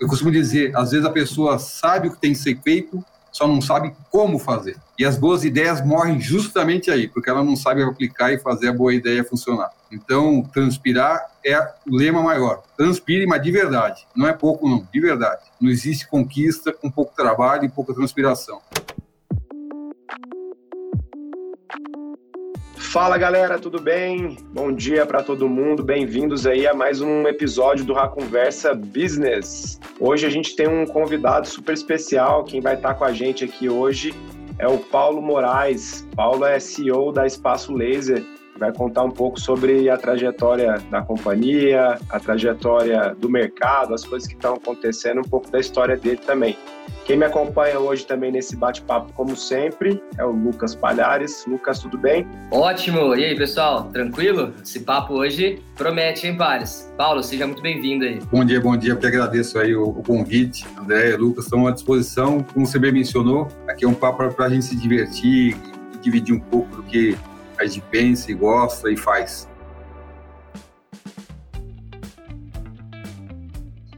Eu costumo dizer, às vezes a pessoa sabe o que tem que ser feito, só não sabe como fazer. E as boas ideias morrem justamente aí, porque ela não sabe aplicar e fazer a boa ideia funcionar. Então, transpirar é o lema maior. Transpire, mas de verdade. Não é pouco, não, de verdade. Não existe conquista com pouco trabalho e pouca transpiração. Fala galera, tudo bem? Bom dia para todo mundo, bem-vindos aí a mais um episódio do Conversa Business. Hoje a gente tem um convidado super especial, quem vai estar com a gente aqui hoje é o Paulo Moraes. Paulo é CEO da Espaço Laser, vai contar um pouco sobre a trajetória da companhia, a trajetória do mercado, as coisas que estão acontecendo, um pouco da história dele também. Quem me acompanha hoje também nesse bate-papo, como sempre, é o Lucas Palhares. Lucas, tudo bem? Ótimo! E aí, pessoal, tranquilo? Esse papo hoje promete, hein, Palhares? Paulo, seja muito bem-vindo aí. Bom dia, bom dia. Eu que agradeço aí o, o convite. André e Lucas estão à disposição. Como você bem mencionou, aqui é um papo para a gente se divertir e dividir um pouco do que a gente pensa e gosta e faz.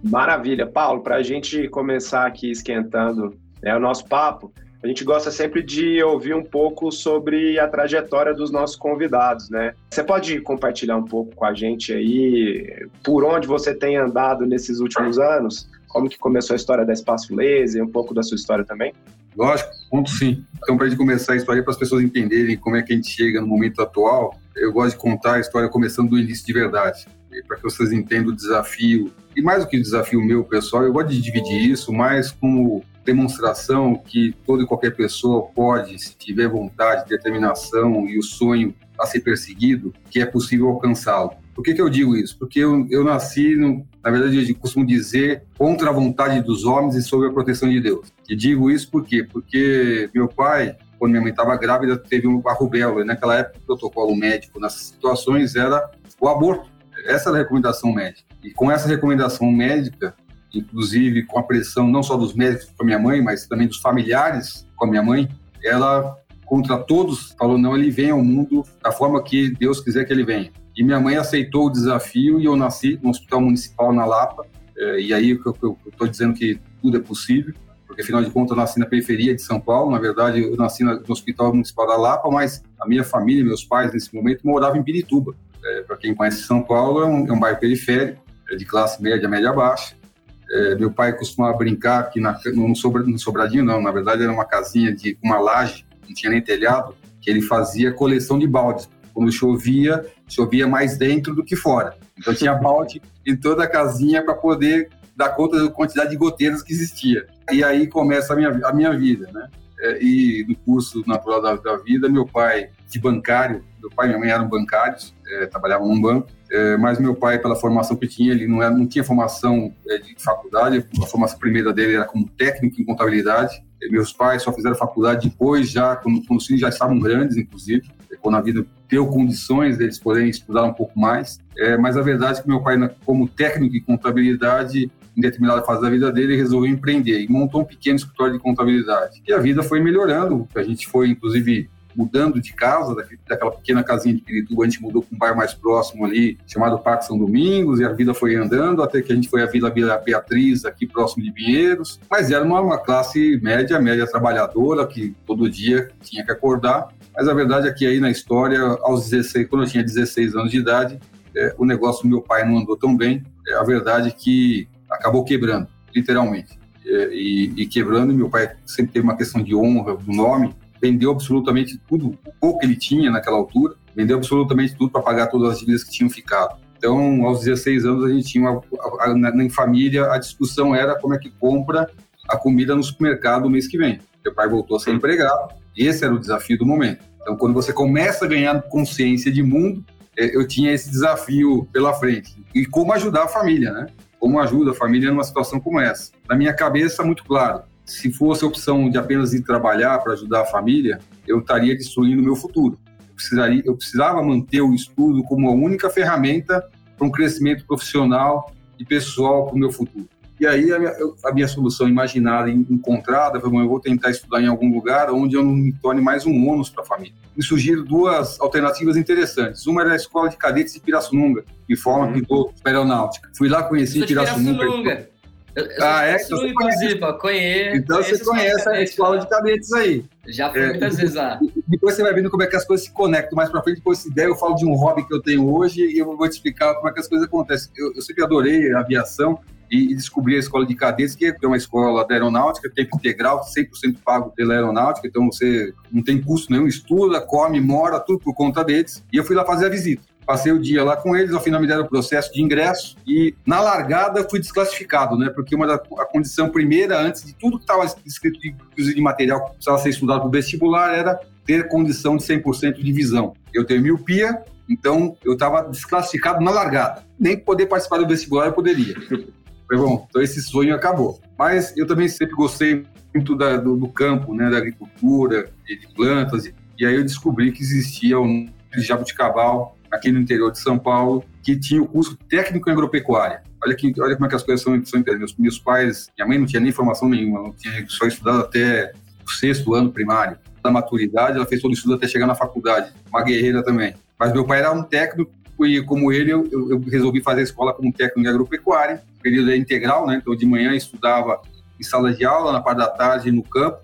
Maravilha. Paulo, para a gente começar aqui esquentando né, o nosso papo, a gente gosta sempre de ouvir um pouco sobre a trajetória dos nossos convidados, né? Você pode compartilhar um pouco com a gente aí por onde você tem andado nesses últimos anos? Como que começou a história da Espaço Laser, um pouco da sua história também? Lógico, ponto sim. Então, para a gente começar a história, para as pessoas entenderem como é que a gente chega no momento atual, eu gosto de contar a história começando do início de verdade para que vocês entendam o desafio. E mais do que o desafio meu, pessoal, eu gosto de dividir isso mais como demonstração que toda e qualquer pessoa pode, se tiver vontade, determinação e o sonho a ser perseguido, que é possível alcançá-lo. Por que, que eu digo isso? Porque eu, eu nasci, no, na verdade, eu costumo dizer contra a vontade dos homens e sob a proteção de Deus. E digo isso por quê? Porque meu pai, quando minha mãe estava grávida, teve uma rubéola. E naquela época, o protocolo médico nessas situações era o aborto. Essa era a recomendação médica. E com essa recomendação médica, inclusive com a pressão não só dos médicos com a minha mãe, mas também dos familiares com a minha mãe, ela contra todos falou não, ele vem ao mundo da forma que Deus quiser que ele venha. E minha mãe aceitou o desafio e eu nasci no Hospital Municipal na Lapa. É, e aí eu estou dizendo que tudo é possível, porque afinal de contas eu nasci na periferia de São Paulo. Na verdade, eu nasci no Hospital Municipal da Lapa, mas a minha família, meus pais nesse momento moravam em Pirituba. É, Para quem conhece São Paulo, é um, é um bairro periférico, é de classe média, média baixa. É, meu pai costumava brincar aqui na, no, sobra, no Sobradinho, não, na verdade era uma casinha de uma laje, não tinha nem telhado, que ele fazia coleção de baldes. Quando chovia, chovia mais dentro do que fora. Então tinha balde em toda a casinha para poder dar conta da quantidade de goteiras que existia. E aí começa a minha, a minha vida, né? É, e no curso natural da, da vida, meu pai de bancário, meu pai e minha mãe eram bancários, é, trabalhavam num banco, é, mas meu pai, pela formação que tinha, ele não, era, não tinha formação é, de faculdade, a formação primeira dele era como técnico em contabilidade. Meus pais só fizeram faculdade depois, já quando, quando os filhos já estavam grandes, inclusive, quando a vida deu condições deles poderem estudar um pouco mais. É, mas a verdade é que meu pai, como técnico em contabilidade, em determinada fase da vida dele, resolveu empreender e montou um pequeno escritório de contabilidade. E a vida foi melhorando, a gente foi, inclusive, mudando de casa, daquela pequena casinha de Pirituba, a gente mudou para um bairro mais próximo ali, chamado Parque São Domingos, e a vida foi andando até que a gente foi à Vila Beatriz, aqui próximo de Pinheiros. Mas era uma classe média, média trabalhadora, que todo dia tinha que acordar. Mas a verdade é que aí na história, aos 16, quando eu tinha 16 anos de idade, é, o negócio do meu pai não andou tão bem. É, a verdade é que acabou quebrando, literalmente. É, e, e quebrando, meu pai sempre teve uma questão de honra, do nome, vendeu absolutamente tudo, o pouco que ele tinha naquela altura, vendeu absolutamente tudo para pagar todas as dívidas que tinham ficado. Então, aos 16 anos, a gente tinha, uma, a, a, na, em família, a discussão era como é que compra a comida no supermercado no mês que vem. Meu pai voltou a ser empregado, esse era o desafio do momento. Então, quando você começa a ganhar consciência de mundo, é, eu tinha esse desafio pela frente. E como ajudar a família, né? Como ajuda a família numa situação como essa? Na minha cabeça, muito claro, se fosse a opção de apenas ir trabalhar para ajudar a família, eu estaria destruindo o meu futuro. Eu, precisaria, eu precisava manter o estudo como a única ferramenta para um crescimento profissional e pessoal para o meu futuro. E aí a minha, a minha solução imaginada e encontrada foi, bom, eu vou tentar estudar em algum lugar onde eu não me torne mais um ônus para a família. Me surgiram duas alternativas interessantes. Uma era a Escola de Cadetes de Pirassununga, que forma uhum. piloto aeronáutica. Fui lá conhecer Pirassununga. Pirassununga. Eu, eu ah, é? Então inclusive, conhece. conheço. Então você conhece a escola de cadetes aí. Já fui é, muitas vezes lá. Depois você vai vendo como é que as coisas se conectam. Mais pra frente, depois se der, eu falo de um hobby que eu tenho hoje e eu vou te explicar como é que as coisas acontecem. Eu, eu sempre adorei a aviação e, descobri a escola de cadetes, que é uma escola da aeronáutica, tempo integral, 100% pago pela aeronáutica, então você não tem custo nenhum, estuda, come, mora, tudo por conta deles. E eu fui lá fazer a visita. Passei o dia lá com eles, ao final me deram o processo de ingresso e na largada fui desclassificado, né? Porque uma da a condição primeira, antes de tudo que estava escrito de, de material que precisava ser estudado para o vestibular, era ter condição de 100% de visão. Eu tenho miopia, então eu estava desclassificado na largada. Nem poder participar do vestibular eu poderia. Falei, bom, então esse sonho acabou. Mas eu também sempre gostei muito da, do, do, campo, né, da agricultura, de plantas, e, e, aí eu descobri que existia um jabuticabal aqui no interior de São Paulo que tinha o curso técnico em agropecuária. Olha, que, olha como é que as coisas são, são meus, meus pais, minha mãe não tinha nem formação nenhuma, não tinha só estudado até o sexto ano primário. Da maturidade, ela fez todo o estudo até chegar na faculdade, uma guerreira também. Mas meu pai era um técnico e como ele, eu, eu, resolvi fazer a escola como técnico em agropecuária. Período é integral, né? Então, de manhã estudava em sala de aula, na parte da tarde no campo,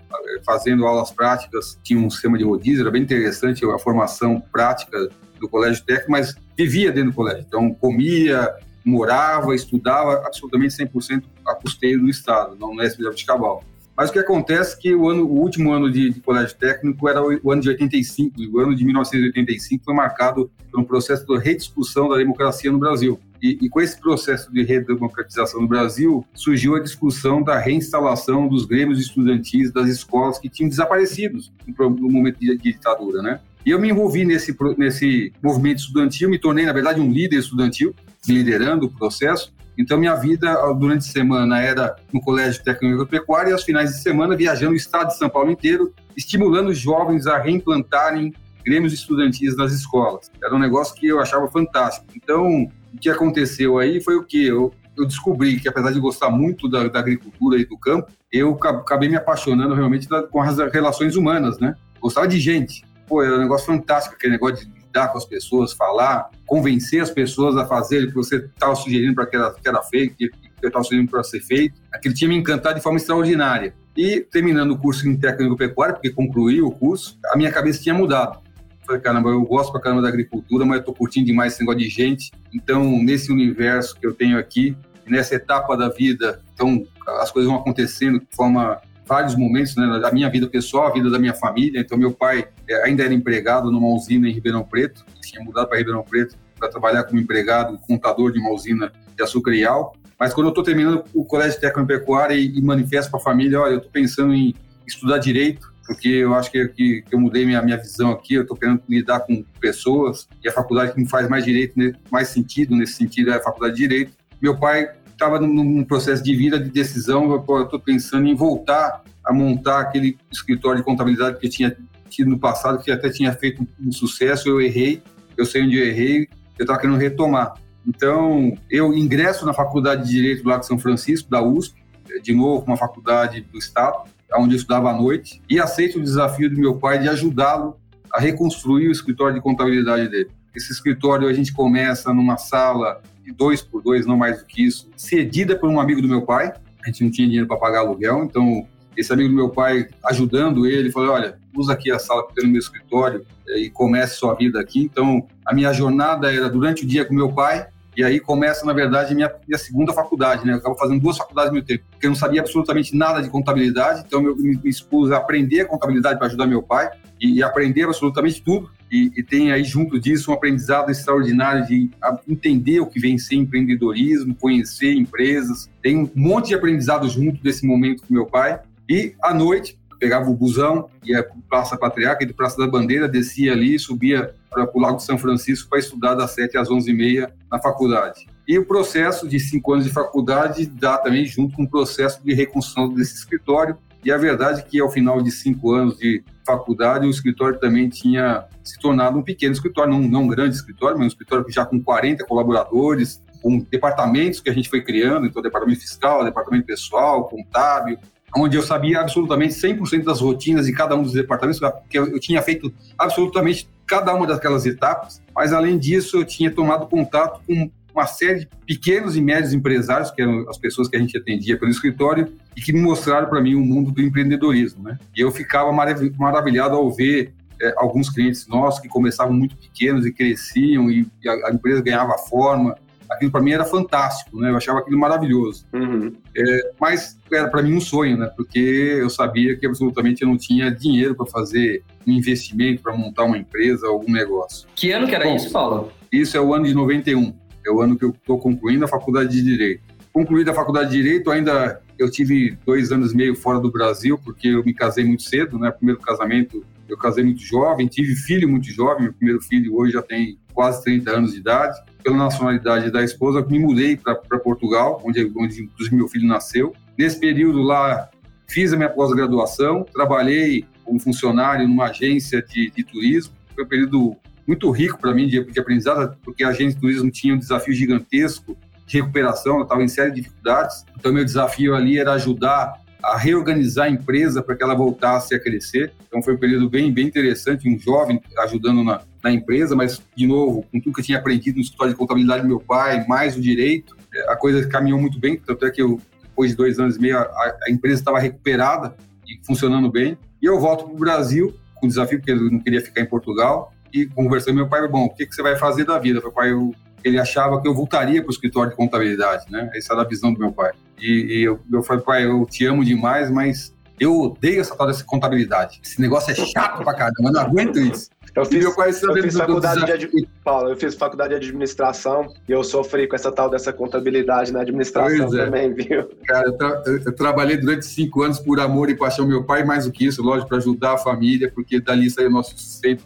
fazendo aulas práticas. Tinha um sistema de rodízio, era bem interessante a formação prática do colégio técnico, mas vivia dentro do colégio. Então, comia, morava, estudava absolutamente 100% a custeio do Estado, não no SBJ de Cabal. Mas o que acontece é que o, ano, o último ano de, de, colégio técnico era o, o, ano de 85, e o ano de 1985 foi marcado por um processo de rediscussão da democracia no Brasil. E, e, com esse processo de redemocratização no Brasil, surgiu a discussão da reinstalação dos grêmios estudantis das escolas que tinham desaparecido no, momento de, de ditadura, né? E eu me envolvi nesse, nesse movimento estudantil, me tornei, na verdade, um líder estudantil, liderando o processo, então, minha vida durante a semana era no Colégio Técnico Agropecuário e aos finais de semana viajando o estado de São Paulo inteiro, estimulando os jovens a reimplantarem grêmios estudantis nas escolas. Era um negócio que eu achava fantástico. Então, o que aconteceu aí foi o que eu, eu descobri que, apesar de gostar muito da, da, agricultura e do campo, eu acabei me apaixonando realmente da, com as relações humanas, né? Gostava de gente. Pô, era um negócio fantástico, aquele negócio de lidar com as pessoas, falar, convencer as pessoas a fazer o que você estava sugerindo para que que era feito, que eu estava sugerindo para ser feito. Aquilo tinha me encantado de forma extraordinária. E terminando o curso em técnico pecuária, porque concluí o curso, a minha cabeça tinha mudado. Falei, caramba, eu gosto pra caramba da agricultura, mas eu tô curtindo demais esse negócio de gente. Então, nesse universo que eu tenho aqui, nessa etapa da vida, então as coisas vão acontecendo de forma vários momentos né, da minha vida pessoal, a vida da minha família. Então, meu pai é, ainda era empregado numa usina em Ribeirão Preto, tinha mudado para Ribeirão Preto para trabalhar como empregado, contador de uma usina de açúcar e álcool. Mas quando eu estou terminando o colégio técnico pecuária e, e manifesto para a família, olha, eu estou pensando em estudar direito, porque eu acho que, que, que eu mudei minha, minha visão aqui, eu estou querendo lidar com pessoas, e a faculdade que me faz mais direito, né, mais sentido nesse sentido é a faculdade de direito. Meu pai estava num, processo de vida, de decisão, eu estou pensando em voltar a montar aquele escritório de contabilidade que eu tinha tido no passado, que até tinha feito um sucesso, eu errei, eu sei onde eu errei, eu estava querendo retomar. Então, eu ingresso na Faculdade de Direito lá de São Francisco, da USP, de novo, uma faculdade do Estado, onde eu estudava à noite, e aceito o desafio do meu pai de ajudá-lo a reconstruir o escritório de contabilidade dele. Esse escritório a gente começa numa sala de dois por dois, não mais do que isso, cedida por um amigo do meu pai. A gente não tinha dinheiro para pagar aluguel, então esse amigo do meu pai ajudando ele, falou: olha, usa aqui a sala que tem no meu escritório eh, e comece sua vida aqui. Então, a minha jornada era durante o dia com meu pai, e aí começa, na verdade, minha, minha segunda faculdade, né? Eu acabo fazendo duas faculdades ao mesmo tempo, porque eu não sabia absolutamente nada de contabilidade, então eu me, me expus a aprender contabilidade para ajudar meu pai e, e aprender absolutamente tudo. E, e, tem aí junto disso um aprendizado extraordinário de entender o que vem ser empreendedorismo, conhecer empresas. Tem um monte de aprendizado junto desse momento com meu pai. E à noite, pegava o busão, ia para Praça Patriarca, e do Praça da Bandeira, descia ali, subia para o Lago de São Francisco para estudar das 7 às 11h30 na faculdade. E o processo de cinco anos de faculdade dá também junto com o processo de reconstrução desse escritório. E a verdade é que ao final de cinco anos de faculdade, o escritório também tinha se tornado um pequeno escritório, não, não um grande escritório, mas um escritório já com 40 colaboradores, com departamentos que a gente foi criando, então departamento fiscal, departamento pessoal, contábil, onde eu sabia absolutamente 100% das rotinas de cada um dos departamentos, porque eu, tinha feito absolutamente cada uma daquelas etapas, mas além disso eu tinha tomado contato com uma série de pequenos e médios empresários, que eram as pessoas que a gente atendia pelo escritório, e que me mostraram para mim o mundo do empreendedorismo. Né? E eu ficava maravilhado ao ver é, alguns clientes nossos que começavam muito pequenos e cresciam, e a, a empresa ganhava forma, aquilo para mim era fantástico, né? Eu achava aquilo maravilhoso. Uhum. É, mas era para mim um sonho, né? Porque eu sabia que absolutamente eu não tinha dinheiro para fazer um investimento, para montar uma empresa, algum negócio. Que ano que era Bom, isso, Paulo? Isso é o ano de 91. É o ano que eu estou concluindo a faculdade de Direito. Concluída a faculdade de Direito, ainda eu tive dois anos e meio fora do Brasil, porque eu me casei muito cedo, né? Primeiro casamento, eu casei muito jovem, tive filho muito jovem, meu primeiro filho hoje já tem quase 30 anos de idade pela nacionalidade da esposa, me mudei para Portugal, onde, onde inclusive meu filho nasceu. Nesse período lá, fiz a minha pós-graduação, trabalhei como funcionário numa agência de, de turismo. Foi um período muito rico para mim de, de, aprendizado, porque a agência de turismo tinha um desafio gigantesco de recuperação, eu estava em série de dificuldades. Então, meu desafio ali era ajudar a reorganizar a empresa para que ela voltasse a crescer. Então foi um período bem, bem interessante, um jovem ajudando na, na empresa, mas, de novo, com tudo que eu tinha aprendido no escritório de contabilidade do meu pai, mais o direito, é, a coisa caminhou muito bem, tanto é que eu, depois de dois anos e meio, a, a empresa estava recuperada e funcionando bem. E eu volto para o Brasil com desafio, porque eu não queria ficar em Portugal, e conversei com meu pai, bom, o que, que você vai fazer da vida? Meu pai, eu, ele achava que eu voltaria para o escritório de contabilidade, né? Essa era a visão do meu pai. E, e eu, eu falei, pai, eu te amo demais, mas eu odeio essa tal dessa contabilidade. Esse negócio é chato pra caramba, eu não aguento isso. Eu fiz, eu fiz faculdade de Paulo, eu fiz faculdade de administração e eu sofri com essa tal dessa contabilidade na administração é. também, viu? Cara, eu, tra eu, trabalhei durante cinco anos por amor e paixão meu pai, mais do que isso, lógico, para ajudar a família, porque dali saiu nosso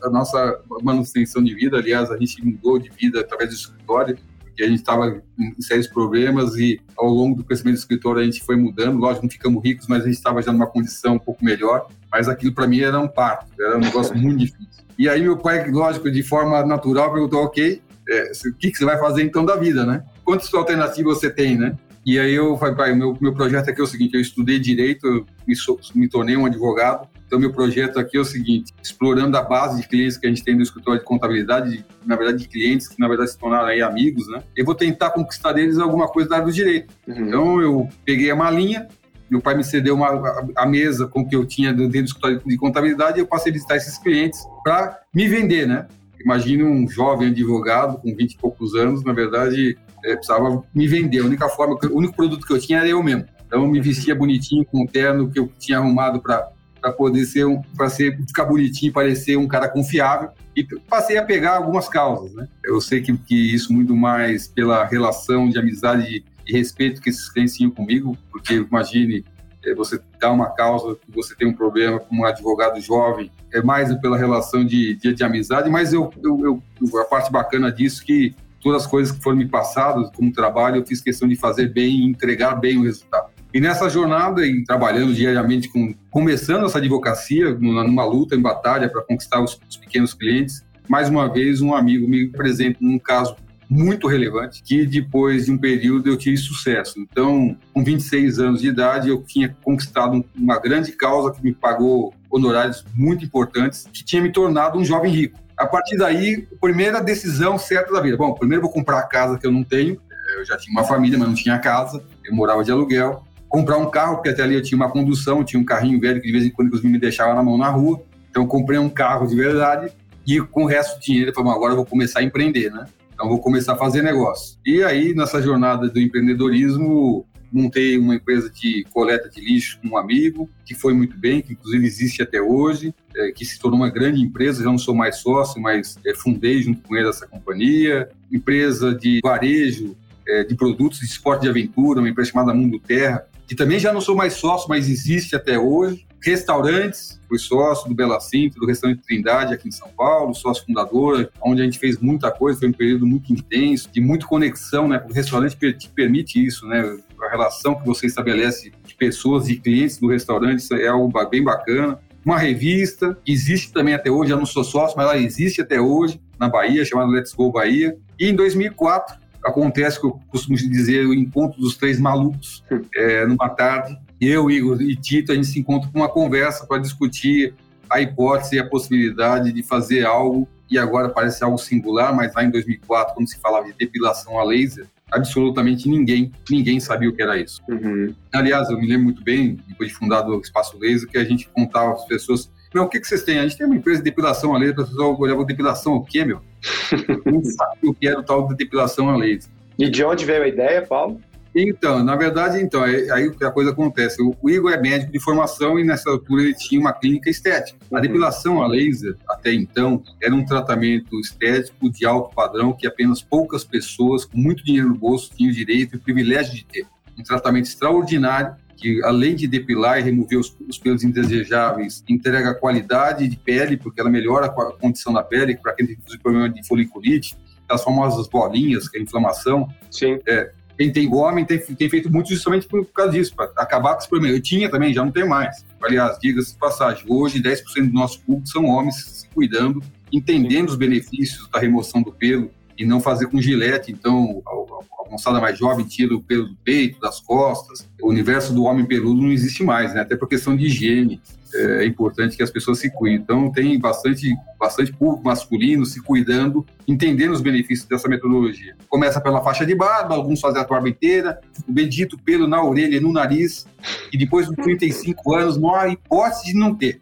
a nossa manutenção de vida. Aliás, a gente mudou de vida através do escritório porque a gente estava em sérios problemas e ao longo do crescimento do escritório a gente foi mudando. Lógico, não ficamos ricos, mas a gente estava já numa condição um pouco melhor. Mas aquilo para mim era um parto, era um negócio muito difícil. E aí meu pai, lógico, de forma natural, perguntou, ok, é, o que, que você vai fazer então da vida, né? Quantas alternativas você tem, né? E aí eu falei, pai, meu, meu projeto aqui é o seguinte, eu estudei Direito, eu me, me tornei um advogado, então, meu projeto aqui é o seguinte: explorando a base de clientes que a gente tem no escritório de contabilidade, na verdade, de clientes que, na verdade, se tornaram aí amigos, né? Eu vou tentar conquistar deles alguma coisa da área do direito. Uhum. Então, eu peguei a malinha, meu pai me cedeu uma, a, mesa com que eu tinha dentro do escritório de contabilidade e eu passei a visitar esses clientes para me vender, né? Imagine um jovem advogado com 20 e poucos anos, na verdade, é, precisava me vender. A única forma, o único produto que eu tinha era eu mesmo. Então, eu me vestia bonitinho com o terno que eu tinha arrumado para para poder ser um, para ser ficar bonitinho, parecer um cara confiável e passei a pegar algumas causas, né? Eu sei que, que isso muito mais pela relação de amizade respeito que esses clientes tinham comigo, porque imagine é, você dá uma causa você tem um problema com um advogado jovem, é mais pela relação de, de, de amizade, mas eu, eu, eu, a parte bacana disso é que todas as coisas que foram me passadas como trabalho, eu fiz questão de fazer bem e entregar bem o resultado. E nessa jornada e trabalhando diariamente com começando essa advocacia numa luta em batalha para conquistar os, os, pequenos clientes, mais uma vez um amigo me apresenta um caso muito relevante que depois de um período eu tive sucesso. Então, com 26 anos de idade, eu tinha conquistado uma grande causa que me pagou honorários muito importantes, que tinha me tornado um jovem rico. A partir daí, a primeira decisão certa da vida. Bom, primeiro vou comprar a casa que eu não tenho. Eu já tinha uma família, mas não tinha casa. Eu morava de aluguel comprar um carro, porque até ali eu tinha uma condução, tinha um carrinho velho que de vez em quando me deixava na mão na rua. Então comprei um carro de verdade e com o resto do dinheiro eu falei, agora eu vou começar a empreender, né? Então vou começar a fazer negócio. E aí nessa jornada do empreendedorismo montei uma empresa de coleta de lixo com um amigo, que foi muito bem, que inclusive existe até hoje, é, que se tornou uma grande empresa, já não sou mais sócio, mas é, fundei junto com ele essa companhia. Empresa de varejo é, de produtos de esporte de aventura, uma empresa chamada Mundo Terra, que também já não sou mais sócio, mas existe até hoje. Restaurantes, fui sócio do Bela Cinto, do restaurante Trindade aqui em São Paulo, sócio fundador, onde a gente fez muita coisa, foi um período muito intenso, de muita conexão, né? O restaurante te permite isso, né? A relação que você estabelece de pessoas e clientes do restaurante é algo bem bacana. Uma revista, que existe também até hoje, já não sou sócio, mas ela existe até hoje, na Bahia, chamada Let's Go Bahia. E em 2004, acontece que eu costumo dizer o encontro dos três malucos é, numa tarde. Eu, Igor e Tito, a gente se encontra com uma conversa para discutir a hipótese e a possibilidade de fazer algo e agora parece algo singular, mas lá em 2004, quando se falava de depilação a laser, absolutamente ninguém, ninguém sabia o que era isso. Uhum. Aliás, eu me lembro muito bem, depois de fundado o Espaço Laser, que a gente contava às pessoas, meu, o que, que vocês têm? A gente tem uma empresa de depilação a laser, as pessoas olhavam depilação o quê, meu? Não sabia o que era o tal de depilação a laser. E de onde veio a ideia, Paulo? Então, na verdade, então, é, aí a coisa acontece. O Igor é médico de formação e nessa altura ele tinha uma clínica estética. A uhum. depilação a laser, até então, era um tratamento estético de alto padrão que apenas poucas pessoas com muito dinheiro no bolso tinham direito e privilégio de ter. Um tratamento extraordinário que, além de depilar e remover os, os pelos indesejáveis, entrega qualidade de pele, porque ela melhora a condição da pele, para quem tem problema de foliculite, as famosas bolinhas, que é a inflamação. Sim. É, quem tem homem tem, tem feito muito justamente por causa disso, para acabar com esse problema. Eu tinha também, já não tenho mais. Aliás, diga-se de passagem, hoje 10% do nosso público são homens se cuidando, entendendo os benefícios da remoção do pelo e não fazer com gilete. Então, a, moçada mais jovem tira o pelo do peito, das costas. O universo do homem peludo não existe mais, né? até por questão de higiene é importante que as pessoas se cuidem. Então, tem bastante, bastante público masculino se cuidando, entendendo os benefícios dessa metodologia. Começa pela faixa de barba, alguns fazem a barba inteira, o bendito pelo na orelha e no nariz, e depois dos 35 anos não há hipótese de não ter.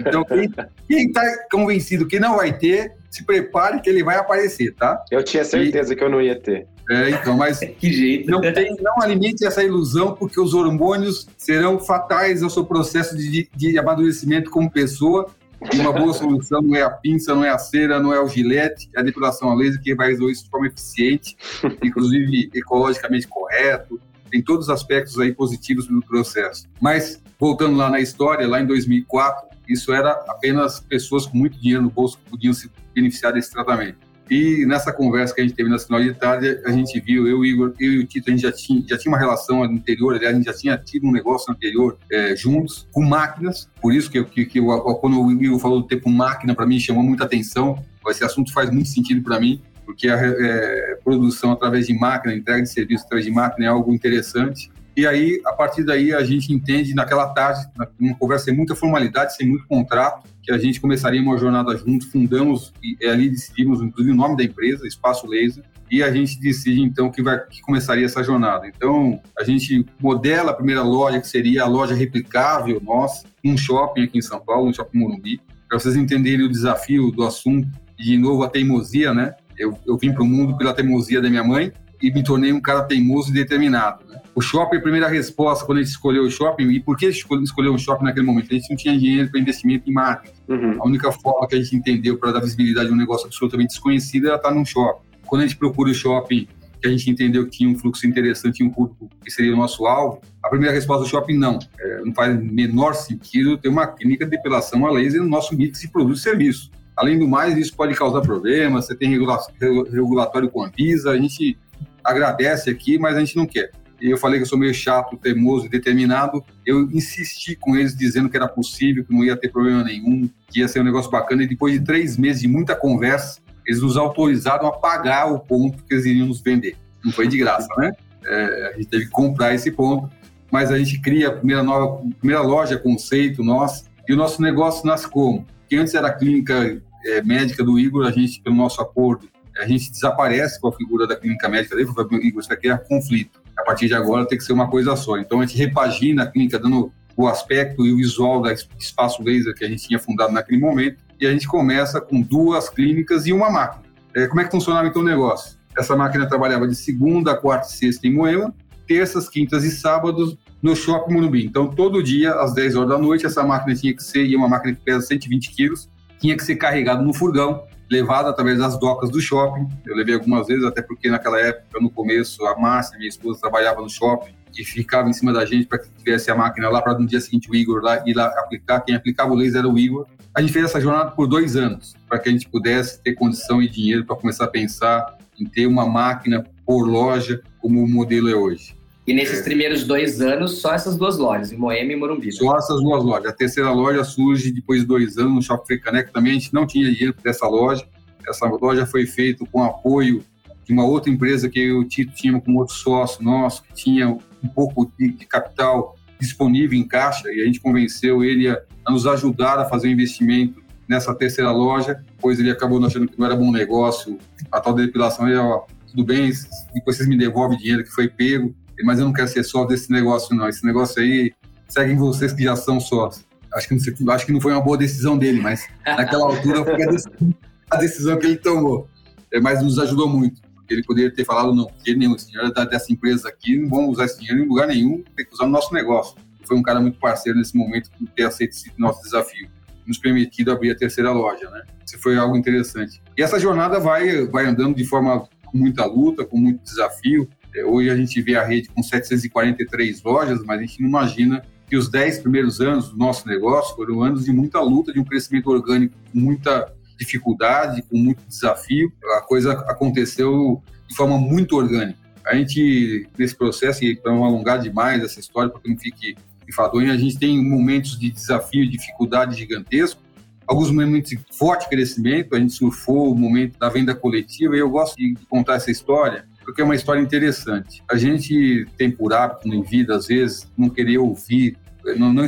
Então, quem está convencido que não vai ter, se prepare que ele vai aparecer, tá? Eu tinha certeza e... que eu não ia ter. É, então, mas que jeito. Não, tem, não alimente essa ilusão, porque os hormônios serão fatais ao seu processo de, de amadurecimento como pessoa. E uma boa solução não é a pinça, não é a cera, não é o gilete, é a depilação a laser que vai resolver isso de forma eficiente, inclusive ecologicamente correto, tem todos os aspectos aí positivos do processo. Mas, voltando lá na história, lá em 2004, isso era apenas pessoas com muito dinheiro no bolso que podiam se beneficiar desse tratamento. E nessa conversa que a gente teve na final de tarde, a gente viu, eu, Igor, eu e o Tito, a gente já tinha, já tinha uma relação anterior, aliás, a gente já tinha tido um negócio anterior é, juntos, com máquinas. Por isso que, que, que eu, quando o Igor falou do tempo máquina, para mim chamou muita atenção. Esse assunto faz muito sentido para mim, porque a é, produção através de máquina, entrega de serviço através de máquina é algo interessante. E aí, a partir daí, a gente entende, naquela tarde, numa conversa sem muita formalidade, sem muito contrato, que a gente começaria uma jornada junto, fundamos e ali decidimos, inclusive, o nome da empresa, Espaço Laser, e a gente decide, então, que, vai, que começaria essa jornada. Então, a gente modela a primeira loja, que seria a loja replicável nossa, um shopping aqui em São Paulo, um shopping Morumbi, para vocês entenderem o desafio do assunto, e, de novo, a teimosia, né? Eu, eu vim para o mundo pela teimosia da minha mãe, e me tornei um cara teimoso e determinado. Né? O shopping, a primeira resposta quando a gente escolheu o shopping, e por que escolheu o shopping naquele momento? A gente não tinha dinheiro para investimento em marketing. Uhum. A única forma que a gente entendeu para dar visibilidade a um negócio absolutamente desconhecido era estar num shopping. Quando a gente procura o shopping, que a gente entendeu que tinha um fluxo interessante e um público que seria o nosso alvo, a primeira resposta do shopping, não. É, não faz menor sentido ter uma clínica de depilação a laser no nosso mix de produtos e serviços. Além do mais, isso pode causar problemas, você tem regulatório com a Anvisa, a gente agradece aqui, mas a gente não quer. E eu falei que eu sou meio chato, teimoso e determinado. Eu insisti com eles dizendo que era possível, que não ia ter problema nenhum, que ia ser um negócio bacana. E depois de três meses de muita conversa, eles nos autorizaram a pagar o ponto que eles iriam nos vender. Não foi de graça, né? É, a gente teve que comprar esse ponto, mas a gente cria a primeira, nova, primeira loja conceito nossa. E o nosso negócio nasce como? Que antes era a clínica é, médica do Igor, a gente, pelo nosso acordo, a gente desaparece com a figura da clínica médica dele, isso aqui é conflito. A partir de agora tem que ser uma coisa só. Então a gente repagina a clínica dando o aspecto e o visual da espaço laser que a gente tinha fundado naquele momento e a gente começa com duas clínicas e uma máquina. É, como é que funcionava então o negócio? Essa máquina trabalhava de segunda, quarta e sexta em Moema, terças, quintas e sábados no Shopping Morumbi. Então, todo dia, às 10 horas da noite, essa máquina tinha que ser, e uma máquina que pesa 120 quilos, tinha que ser carregada no furgão levado através das docas do shopping. Eu levei algumas vezes, até porque naquela época, no começo, a Márcia, minha esposa, trabalhava no shopping e ficava em cima da gente para que tivesse a máquina lá, para no dia seguinte o Igor lá ir lá aplicar. Quem aplicava o laser era o Igor. A gente fez essa jornada por dois anos, para que a gente pudesse ter condição e dinheiro para começar a pensar em ter uma máquina por loja, como o modelo é hoje. E nesses é. primeiros dois anos, só essas duas lojas, em Moema e Morumbi. Só essas duas lojas. A terceira loja surge depois de dois anos no Shopping Frecaneco também. A gente não tinha dinheiro para essa loja. Essa loja foi feita com apoio de uma outra empresa que eu tinha com outro sócio nosso, que tinha um pouco de, de capital disponível em caixa e a gente convenceu ele a, a nos ajudar a fazer o um investimento nessa terceira loja, pois ele acabou achando que não era bom negócio, a tal depilação, ele, ó, tudo bem, depois vocês me devolvem dinheiro que foi pego, mas eu não quero ser sócio desse negócio não, esse negócio aí, seguem vocês que já são sócios. Acho que, não, acho que não foi uma boa decisão dele, mas naquela altura foi a decisão, a decisão que ele tomou. É, mas nos ajudou muito. Ele poderia ter falado, não, porque nenhum, esse dinheiro é dessa empresa aqui, não vamos usar esse dinheiro em lugar nenhum, tem que usar no nosso negócio. Foi um cara muito parceiro nesse momento de ter aceito esse nosso desafio nos permitido abrir a terceira loja, né? Isso foi algo interessante. E essa jornada vai, vai andando de forma com muita luta, com muito desafio. Hoje a gente vê a rede com 743 lojas, mas a gente não imagina que os 10 primeiros anos do nosso negócio foram anos de muita luta, de um crescimento orgânico com muita dificuldade, com muito desafio. A coisa aconteceu de forma muito orgânica. A gente, nesse processo, e para não alongar demais essa história, para que não fique enfadonho, a gente tem momentos de desafio e dificuldade gigantesco, alguns momentos de forte crescimento, a gente surfou o momento da venda coletiva, e eu gosto de contar essa história, porque é uma história interessante. A gente tem por hábito em vida, às vezes, não querer ouvir, não, não,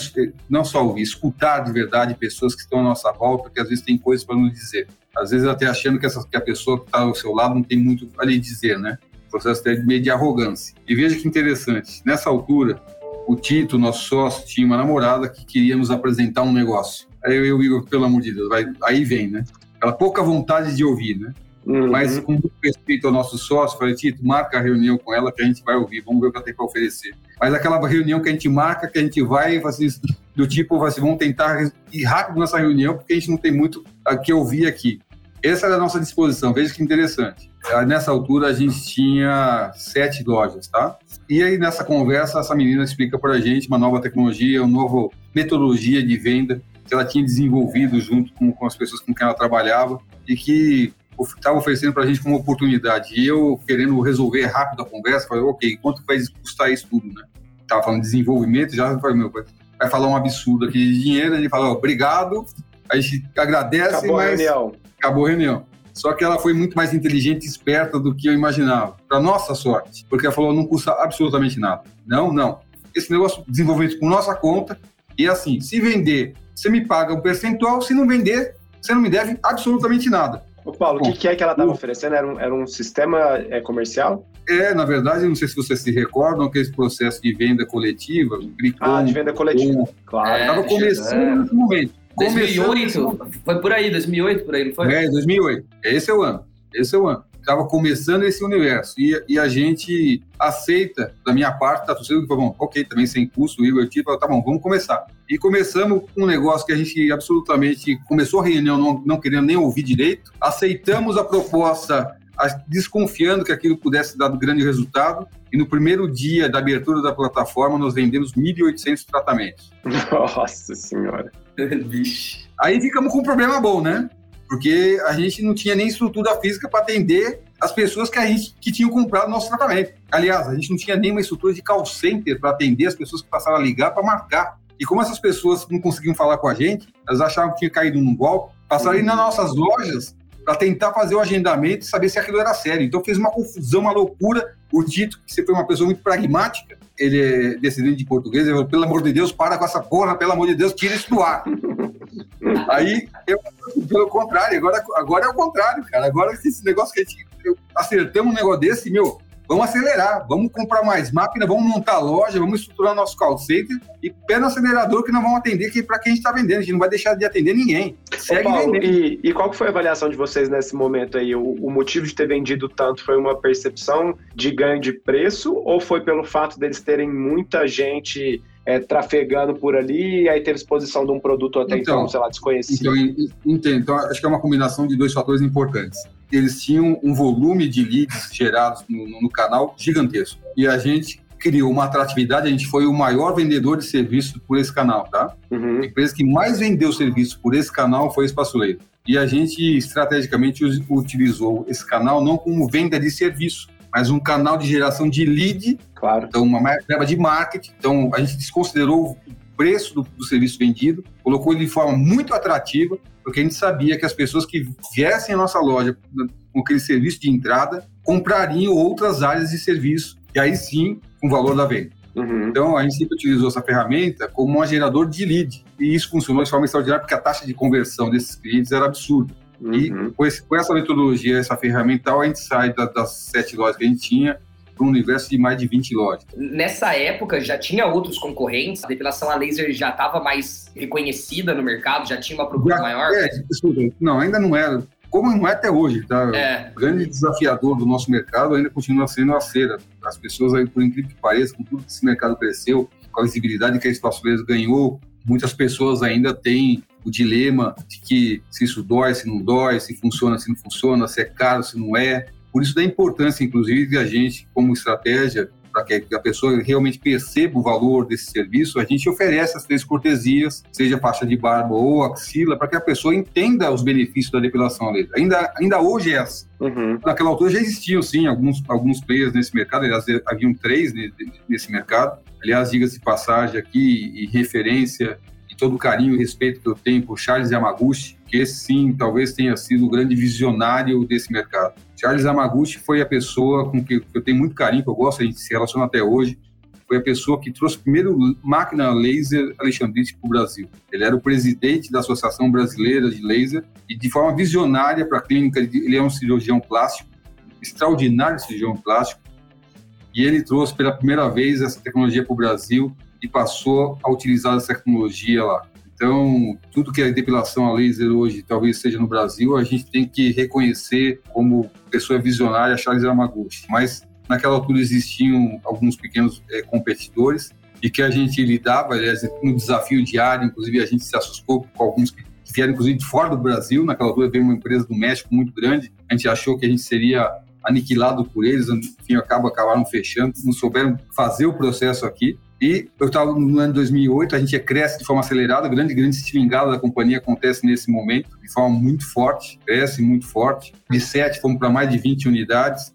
não só ouvir, escutar de verdade pessoas que estão à nossa volta, que às vezes tem coisas para nos dizer. Às vezes até achando que, essa, que a pessoa que está ao seu lado não tem muito a lhe dizer, né? processo até meio de arrogância. E veja que interessante, nessa altura, o Tito, nosso sócio, tinha uma namorada que queria nos apresentar um negócio. Aí eu e o Igor, pelo amor de Deus, vai, aí vem, né? Aquela pouca vontade de ouvir, né? Uhum. Mas com respeito ao nosso sócio, falei, Tito, marca a reunião com ela que a gente vai ouvir, vamos ver o que ela tem para oferecer. Mas aquela reunião que a gente marca, que a gente vai, assim, do tipo, assim, vamos tentar ir rápido nessa reunião, porque a gente não tem muito a que ouvir aqui. Essa era a nossa disposição, veja que interessante. Ah, nessa altura a gente tinha sete lojas, tá? E aí nessa conversa essa menina explica para a gente uma nova tecnologia, uma nova metodologia de venda que ela tinha desenvolvido junto com, com as pessoas com quem ela trabalhava e que estava oferecendo para a gente como oportunidade. E eu querendo resolver rápido a conversa, falei, ok, quanto vai custar isso tudo, né? Tava falando de desenvolvimento, já falei, meu, vai falar um absurdo aqui de dinheiro, ele fala, obrigado, a gente agradece, Acabou mas... a reunião. Acabou a reunião. Só que ela foi muito mais inteligente e esperta do que eu imaginava, para nossa sorte, porque ela falou: não custa absolutamente nada. Não, não. Esse negócio desenvolvimento por nossa conta, e assim, se vender, você me paga um percentual, se não vender, você não me deve absolutamente nada. Ô Paulo, o que, que, é que ela estava oferecendo? Era um, era um sistema é, comercial? É, na verdade, não sei se vocês se recordam, aquele processo de venda coletiva. ah, de venda coletiva, claro. Estava é, começando é. nesse momento. 2008, foi por aí, 2008, por aí, não foi? É, 2008. Esse é o ano. Esse é o ano. Estava começando esse universo. E, e, a gente aceita, da minha parte, tá tudo bom, ok, também sem custo, o Igor tipo, tá bom, vamos começar. E começamos com um negócio que a gente absolutamente começou a reunião não, não querendo nem ouvir direito, aceitamos a proposta desconfiando que aquilo pudesse dar grande resultado. E no primeiro dia da abertura da plataforma, nós vendemos 1.800 tratamentos. Nossa Senhora! Aí ficamos com um problema bom, né? Porque a gente não tinha nem estrutura física para atender as pessoas que a gente que tinham comprado nosso tratamento. Aliás, a gente não tinha nenhuma estrutura de call center para atender as pessoas que passaram a ligar para marcar. E como essas pessoas não conseguiam falar com a gente, elas achavam que tinha caído num golpe, passaram uhum. nas nossas lojas para tentar fazer o agendamento e saber se aquilo era sério. Então fez uma confusão, uma loucura. O Tito, que você foi uma pessoa muito pragmática, ele é descendente de português, ele falou, pelo amor de Deus, para com essa porra, pelo amor de Deus, tira isso do ar. Aí, eu, pelo contrário, agora, agora é o contrário, cara. Agora esse negócio que a gente acertamos um negócio desse, meu, vamos acelerar, vamos comprar mais máquina, vamos montar loja, vamos estruturar nosso call center e pé no acelerador que nós vamos atender para quem a gente está vendendo. A gente não vai deixar de atender ninguém. Segue Ô Paulo. E, e, qual foi a avaliação de vocês nesse momento aí? O, o, motivo de ter vendido tanto foi uma percepção de ganho de preço ou foi pelo fato deles terem muita gente é, trafegando por ali e aí teve exposição de um produto até então, então sei lá, desconhecido? Então, entendo. Então, acho que é uma combinação de dois fatores importantes eles tinham um volume de leads gerados no, no, canal gigantesco. E a gente criou uma atratividade, a gente foi o maior vendedor de serviço por esse canal, tá? Uhum. A empresa que mais vendeu serviço por esse canal foi Espaço Leiro. E a gente estrategicamente utilizou esse canal não como venda de serviço, mas um canal de geração de lead, claro. então uma verba de marketing. Então a gente desconsiderou o preço do, do serviço vendido, colocou ele de forma muito atrativa porque a gente sabia que as pessoas que viessem à nossa loja com aquele serviço de entrada comprariam outras áreas de serviço, e aí sim, com o valor da venda. Uhum. Então, a gente sempre utilizou essa ferramenta como um gerador de lead. E isso funcionou de forma extraordinária porque a taxa de conversão desses clientes era absurda. Uhum. E com, esse, com, essa metodologia, essa ferramental, a gente sai da, das sete lojas que a gente tinha para um universo de mais de 20 lojas. Nessa época já tinha outros concorrentes, a depilação a laser já estava mais reconhecida no mercado, já tinha uma procura já, maior? É, não, ainda não era. Como não é até hoje, tá? É. O grande desafiador do nosso mercado ainda continua sendo a cera. As pessoas, aí, por incrível que pareça, com tudo que esse mercado cresceu, com a visibilidade que a Espaço Laser ganhou, muitas pessoas ainda têm o dilema de que se isso dói, se não dói, se funciona, se não funciona, se é caro, se não é. Por isso da importância, inclusive, de a gente, como estratégia, para que a pessoa realmente perceba o valor desse serviço, a gente oferece as três cortesias, seja faixa de barba ou axila, para que a pessoa entenda os benefícios da depilação laser. Ainda, ainda hoje é assim. Uhum. Naquela altura já existiam, sim, alguns, alguns players nesse mercado, aliás, haviam três nesse mercado. Aliás, diga-se de passagem aqui, e referência, e todo o carinho e respeito que eu tenho por Charles Yamaguchi, que sim talvez tenha sido o grande visionário desse mercado. Charles Yamaguchi foi a pessoa com que eu tenho muito carinho, que eu gosto, a gente se relaciona até hoje, foi a pessoa que trouxe o primeiro máquina laser alexandrite para o Brasil. Ele era o presidente da Associação Brasileira de Laser e de forma visionária para a clínica, ele é um cirurgião plástico, extraordinário cirurgião plástico, e ele trouxe pela primeira vez essa tecnologia para o Brasil e passou a utilizar essa tecnologia lá. Então, tudo que é depilação a laser hoje, talvez seja no Brasil, a gente tem que reconhecer como pessoa visionária Charles Yamaguchi. Mas naquela altura existiam alguns pequenos é, competidores e que a gente lidava, aliás, no desafio diário, inclusive a gente se assustou com alguns que vieram, inclusive, de fora do Brasil. Naquela altura veio uma empresa do México muito grande, a gente achou que a gente seria aniquilado por eles, enfim, acaba, acabaram fechando, não souberam fazer o processo aqui. E eu estava no ano 2008, a gente cresce de forma acelerada, a grande, grande estilingada da companhia acontece nesse momento, de forma muito forte, cresce muito forte. De 7 fomos para mais de 20 unidades,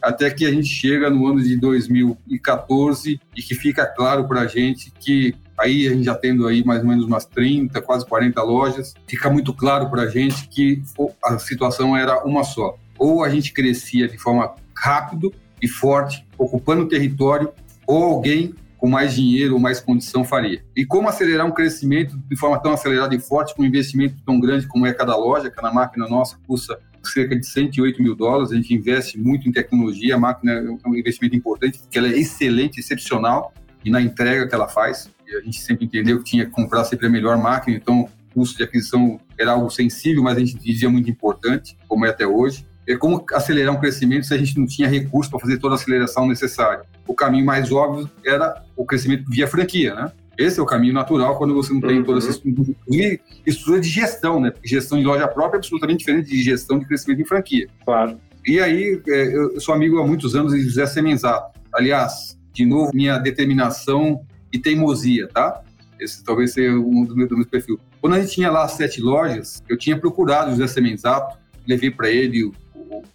até que a gente chega no ano de 2014 e que fica claro para a gente que aí a gente já tendo aí mais ou menos umas 30, quase 40 lojas, fica muito claro para a gente que a situação era uma só. Ou a gente crescia de forma rápido e forte, ocupando o território, ou alguém com mais dinheiro ou mais condição faria. E como acelerar um crescimento de forma tão acelerada e forte com um investimento tão grande como é cada loja, cada máquina nossa custa cerca de 108 mil dólares, a gente investe muito em tecnologia, a máquina é um investimento importante, porque ela é excelente, excepcional, e na entrega que ela faz, a gente sempre entendeu que tinha que comprar sempre a melhor máquina, então o custo de aquisição era algo sensível, mas a gente dizia muito importante, como é até hoje é como acelerar um crescimento se a gente não tinha recurso para fazer toda a aceleração necessária. O caminho mais óbvio era o crescimento via franquia, né? Esse é o caminho natural quando você não tem uhum. toda essa estrutura, estrutura de gestão, né? Porque gestão de loja própria é absolutamente diferente de gestão de crescimento em franquia. Claro. E aí, é, eu sou amigo há muitos anos de José Semenzato. Aliás, de novo, minha determinação e teimosia, tá? Esse talvez seja um do meu, do meu perfil. Quando a gente tinha lá sete lojas, eu tinha procurado José Semenzato, levei para ele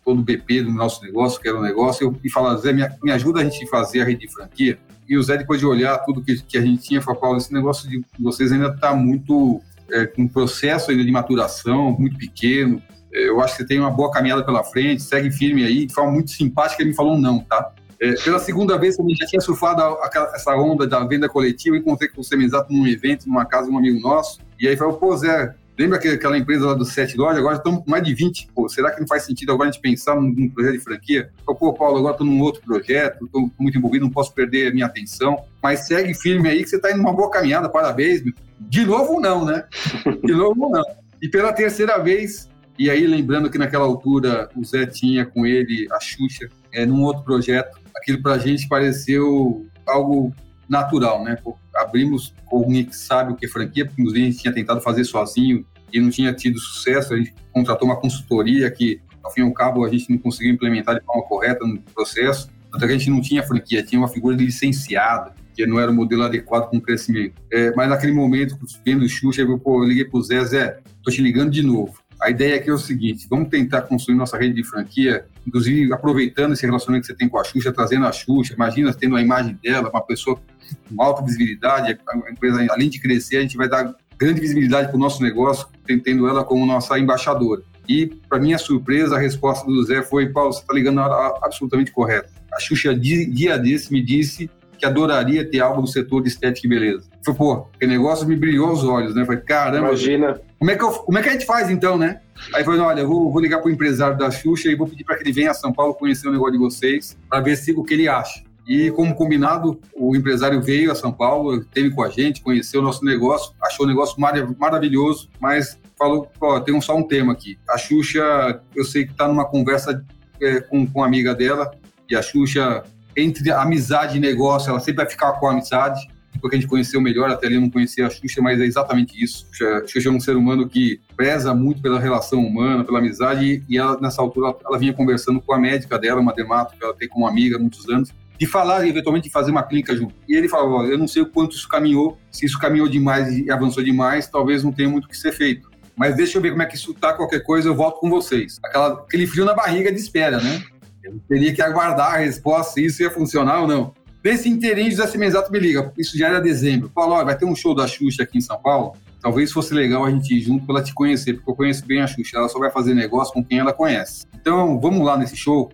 todo o BP do nosso negócio, que era um negócio, eu, e falar, Zé, me, me ajuda a gente fazer a rede de franquia. E o Zé, depois de olhar tudo que, que a gente tinha, falou, Paulo, esse negócio de vocês ainda está muito, é, com um processo ainda de maturação, muito pequeno. É, eu acho que você tem uma boa caminhada pela frente, segue firme aí, de forma muito simpática, ele me falou não, tá? É, pela segunda vez eu já tinha surfado a, a, essa onda da venda coletiva, encontrei com o Semizato num evento, numa casa de um amigo nosso, e aí falou, pô, Zé, Lembra aquela empresa lá dos sete lojas? Agora estamos com mais de 20. Pô, será que não faz sentido agora a gente pensar num, num projeto de franquia? Pô, Paulo, agora estou num outro projeto, estou muito envolvido, não posso perder a minha atenção. Mas segue firme aí que você está indo numa boa caminhada, parabéns. Meu. De novo, não, né? De novo, não. E pela terceira vez, e aí lembrando que naquela altura o Zé tinha com ele a Xuxa, é, num outro projeto, aquilo para a gente pareceu algo natural, né? Abrimos com alguém que sabe o que é franquia, porque a gente tinha tentado fazer sozinho e não tinha tido sucesso. A gente contratou uma consultoria que, ao fim e ao cabo, a gente não conseguiu implementar de forma correta no processo. Até que a gente não tinha franquia, tinha uma figura de licenciado, que não era o modelo adequado com o crescimento. É, mas naquele momento, vendo o Xuxa, eu, pô, eu liguei pro Zé, Zé, tô te ligando de novo. A ideia aqui é o seguinte: vamos tentar construir nossa rede de franquia, inclusive aproveitando esse relacionamento que você tem com a Xuxa, trazendo a Xuxa. Imagina tendo a imagem dela, uma pessoa com alta visibilidade. A empresa, além de crescer, a gente vai dar grande visibilidade para o nosso negócio, tendo ela como nossa embaixadora. E, para minha surpresa, a resposta do Zé foi: Paulo, você está ligando na hora absolutamente correta. A Xuxa, dia desse, me disse que adoraria ter algo no setor de estética e beleza. Foi, pô, que negócio me brilhou os olhos, né? Falei, caramba. Imagina. Como é que, eu, como é que a gente faz então, né? Aí falei, olha, vou, vou ligar pro empresário da Xuxa e vou pedir para que ele venha a São Paulo conhecer o negócio de vocês, para ver se, o que ele acha. E, como combinado, o empresário veio a São Paulo, teve com a gente, conheceu o nosso negócio, achou o negócio mar maravilhoso, mas falou: ó, tem só um tema aqui. A Xuxa, eu sei que está numa conversa é, com, com amiga dela, e a Xuxa, entre amizade e negócio, ela sempre vai ficar com a amizade, porque a gente conheceu melhor, até ali eu não conhecia a Xuxa, mas é exatamente isso. A Xuxa é um ser humano que preza muito pela relação humana, pela amizade, e ela, nessa altura, ela vinha conversando com a médica dela, uma dermato, que ela tem como amiga há muitos anos, de falar eventualmente de fazer uma clínica junto. E ele falou: eu não sei o quanto isso caminhou, se isso caminhou demais e avançou demais, talvez não tenha muito o que ser feito. Mas deixa eu ver como é que isso tá, qualquer coisa eu volto com vocês. Aquela, aquele frio na barriga de espera, né? Eu teria que aguardar a resposta se isso ia funcionar ou não. Nesse inteirinho, José Semenzato me liga, isso já era dezembro. Falou, olha, vai ter um show da Xuxa aqui em São Paulo, talvez fosse legal a gente ir junto para ela te conhecer, porque eu conheço bem a Xuxa, ela só vai fazer negócio com quem ela conhece. Então, vamos lá nesse show?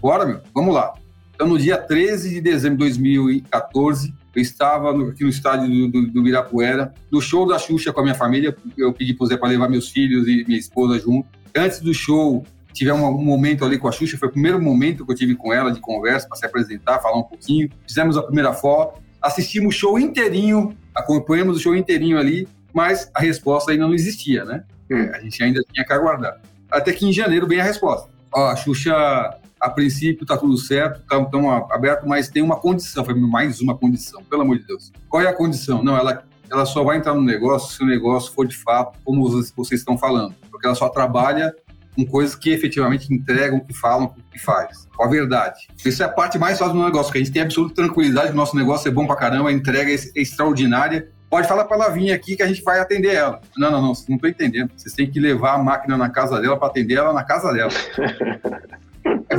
Bora, meu, vamos lá. Então, no dia 13 de dezembro de 2014, eu estava no, aqui no estádio do, do, do Ibirapuera, no show da Xuxa com a minha família. Eu pedi para o Zé para levar meus filhos e minha esposa junto. Antes do show, tivemos um momento ali com a Xuxa, foi o primeiro momento que eu tive com ela de conversa para se apresentar, falar um pouquinho. Fizemos a primeira foto, assistimos o show inteirinho, acompanhamos o show inteirinho ali, mas a resposta ainda não existia, né? Hum. A gente ainda tinha que aguardar. Até que em janeiro vem a resposta. Ó, a Xuxa a princípio está tudo certo, tá, aberto, mas tem uma condição, foi mais uma condição, pelo amor de Deus. Qual é a condição? Não, ela, ela só vai entrar no negócio se o negócio for de fato como vocês estão falando, porque ela só trabalha com coisas que efetivamente entregam, que falam, que faz. Com a verdade. Isso é a parte mais fácil do negócio, que a gente tem absoluta tranquilidade o nosso negócio é bom pra caramba, a entrega é extraordinária. Pode falar para ela vir aqui que a gente vai atender ela. Não, não, não, vocês não estão entendendo. Vocês têm que levar a máquina na casa dela para atender ela na casa dela.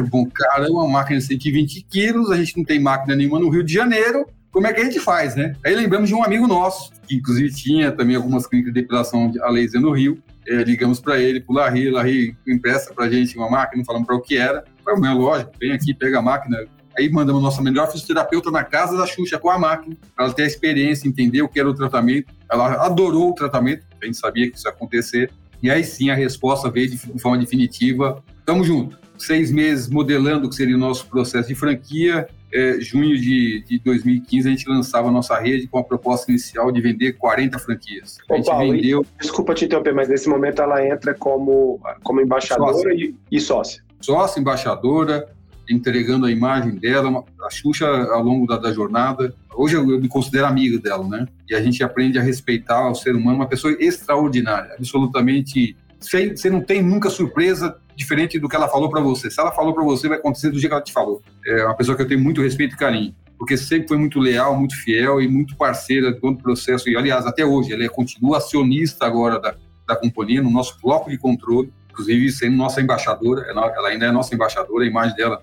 bom, cara, é uma máquina de 120 quilos, a gente não tem máquina nenhuma no Rio de Janeiro, como é que a gente faz, né? Aí lembramos de um amigo nosso, que inclusive tinha também algumas clínicas de depilação a laser no Rio, é, ligamos para ele, pro Larry, Larry empresta pra gente uma máquina, não falamos para o que era. Foi, é lógico, vem aqui, pega a máquina. Aí mandamos nossa melhor fisioterapeuta na casa da Xuxa com a máquina, para ela ter a experiência, entender o que era o tratamento. Ela adorou o tratamento, a gente sabia que isso ia acontecer. E aí sim a resposta veio de forma definitiva. Tamo junto seis meses modelando o que seria o nosso processo de franquia. É, junho de, de 2015, a gente lançava a nossa rede com a proposta inicial de vender 40 franquias. A gente Paulo, vendeu. E, desculpa te interromper, mas nesse momento ela entra como, como embaixadora e, e sócia. Sócia, embaixadora, entregando a imagem dela, a Xuxa ao longo da, da jornada. Hoje eu, eu, me considero amigo dela, né? E a gente aprende a respeitar o ser humano, uma pessoa extraordinária, absolutamente. Você não tem nunca surpresa diferente do que ela falou para você. Se ela falou para você, vai acontecer do jeito que ela te falou. É uma pessoa que eu tenho muito respeito e carinho, porque sempre foi muito leal, muito fiel e muito parceira de todo o processo. E, aliás, até hoje, ela é, continua acionista agora da, da companhia, no nosso bloco de controle, inclusive sendo nossa embaixadora. Ela ainda é nossa embaixadora, a imagem dela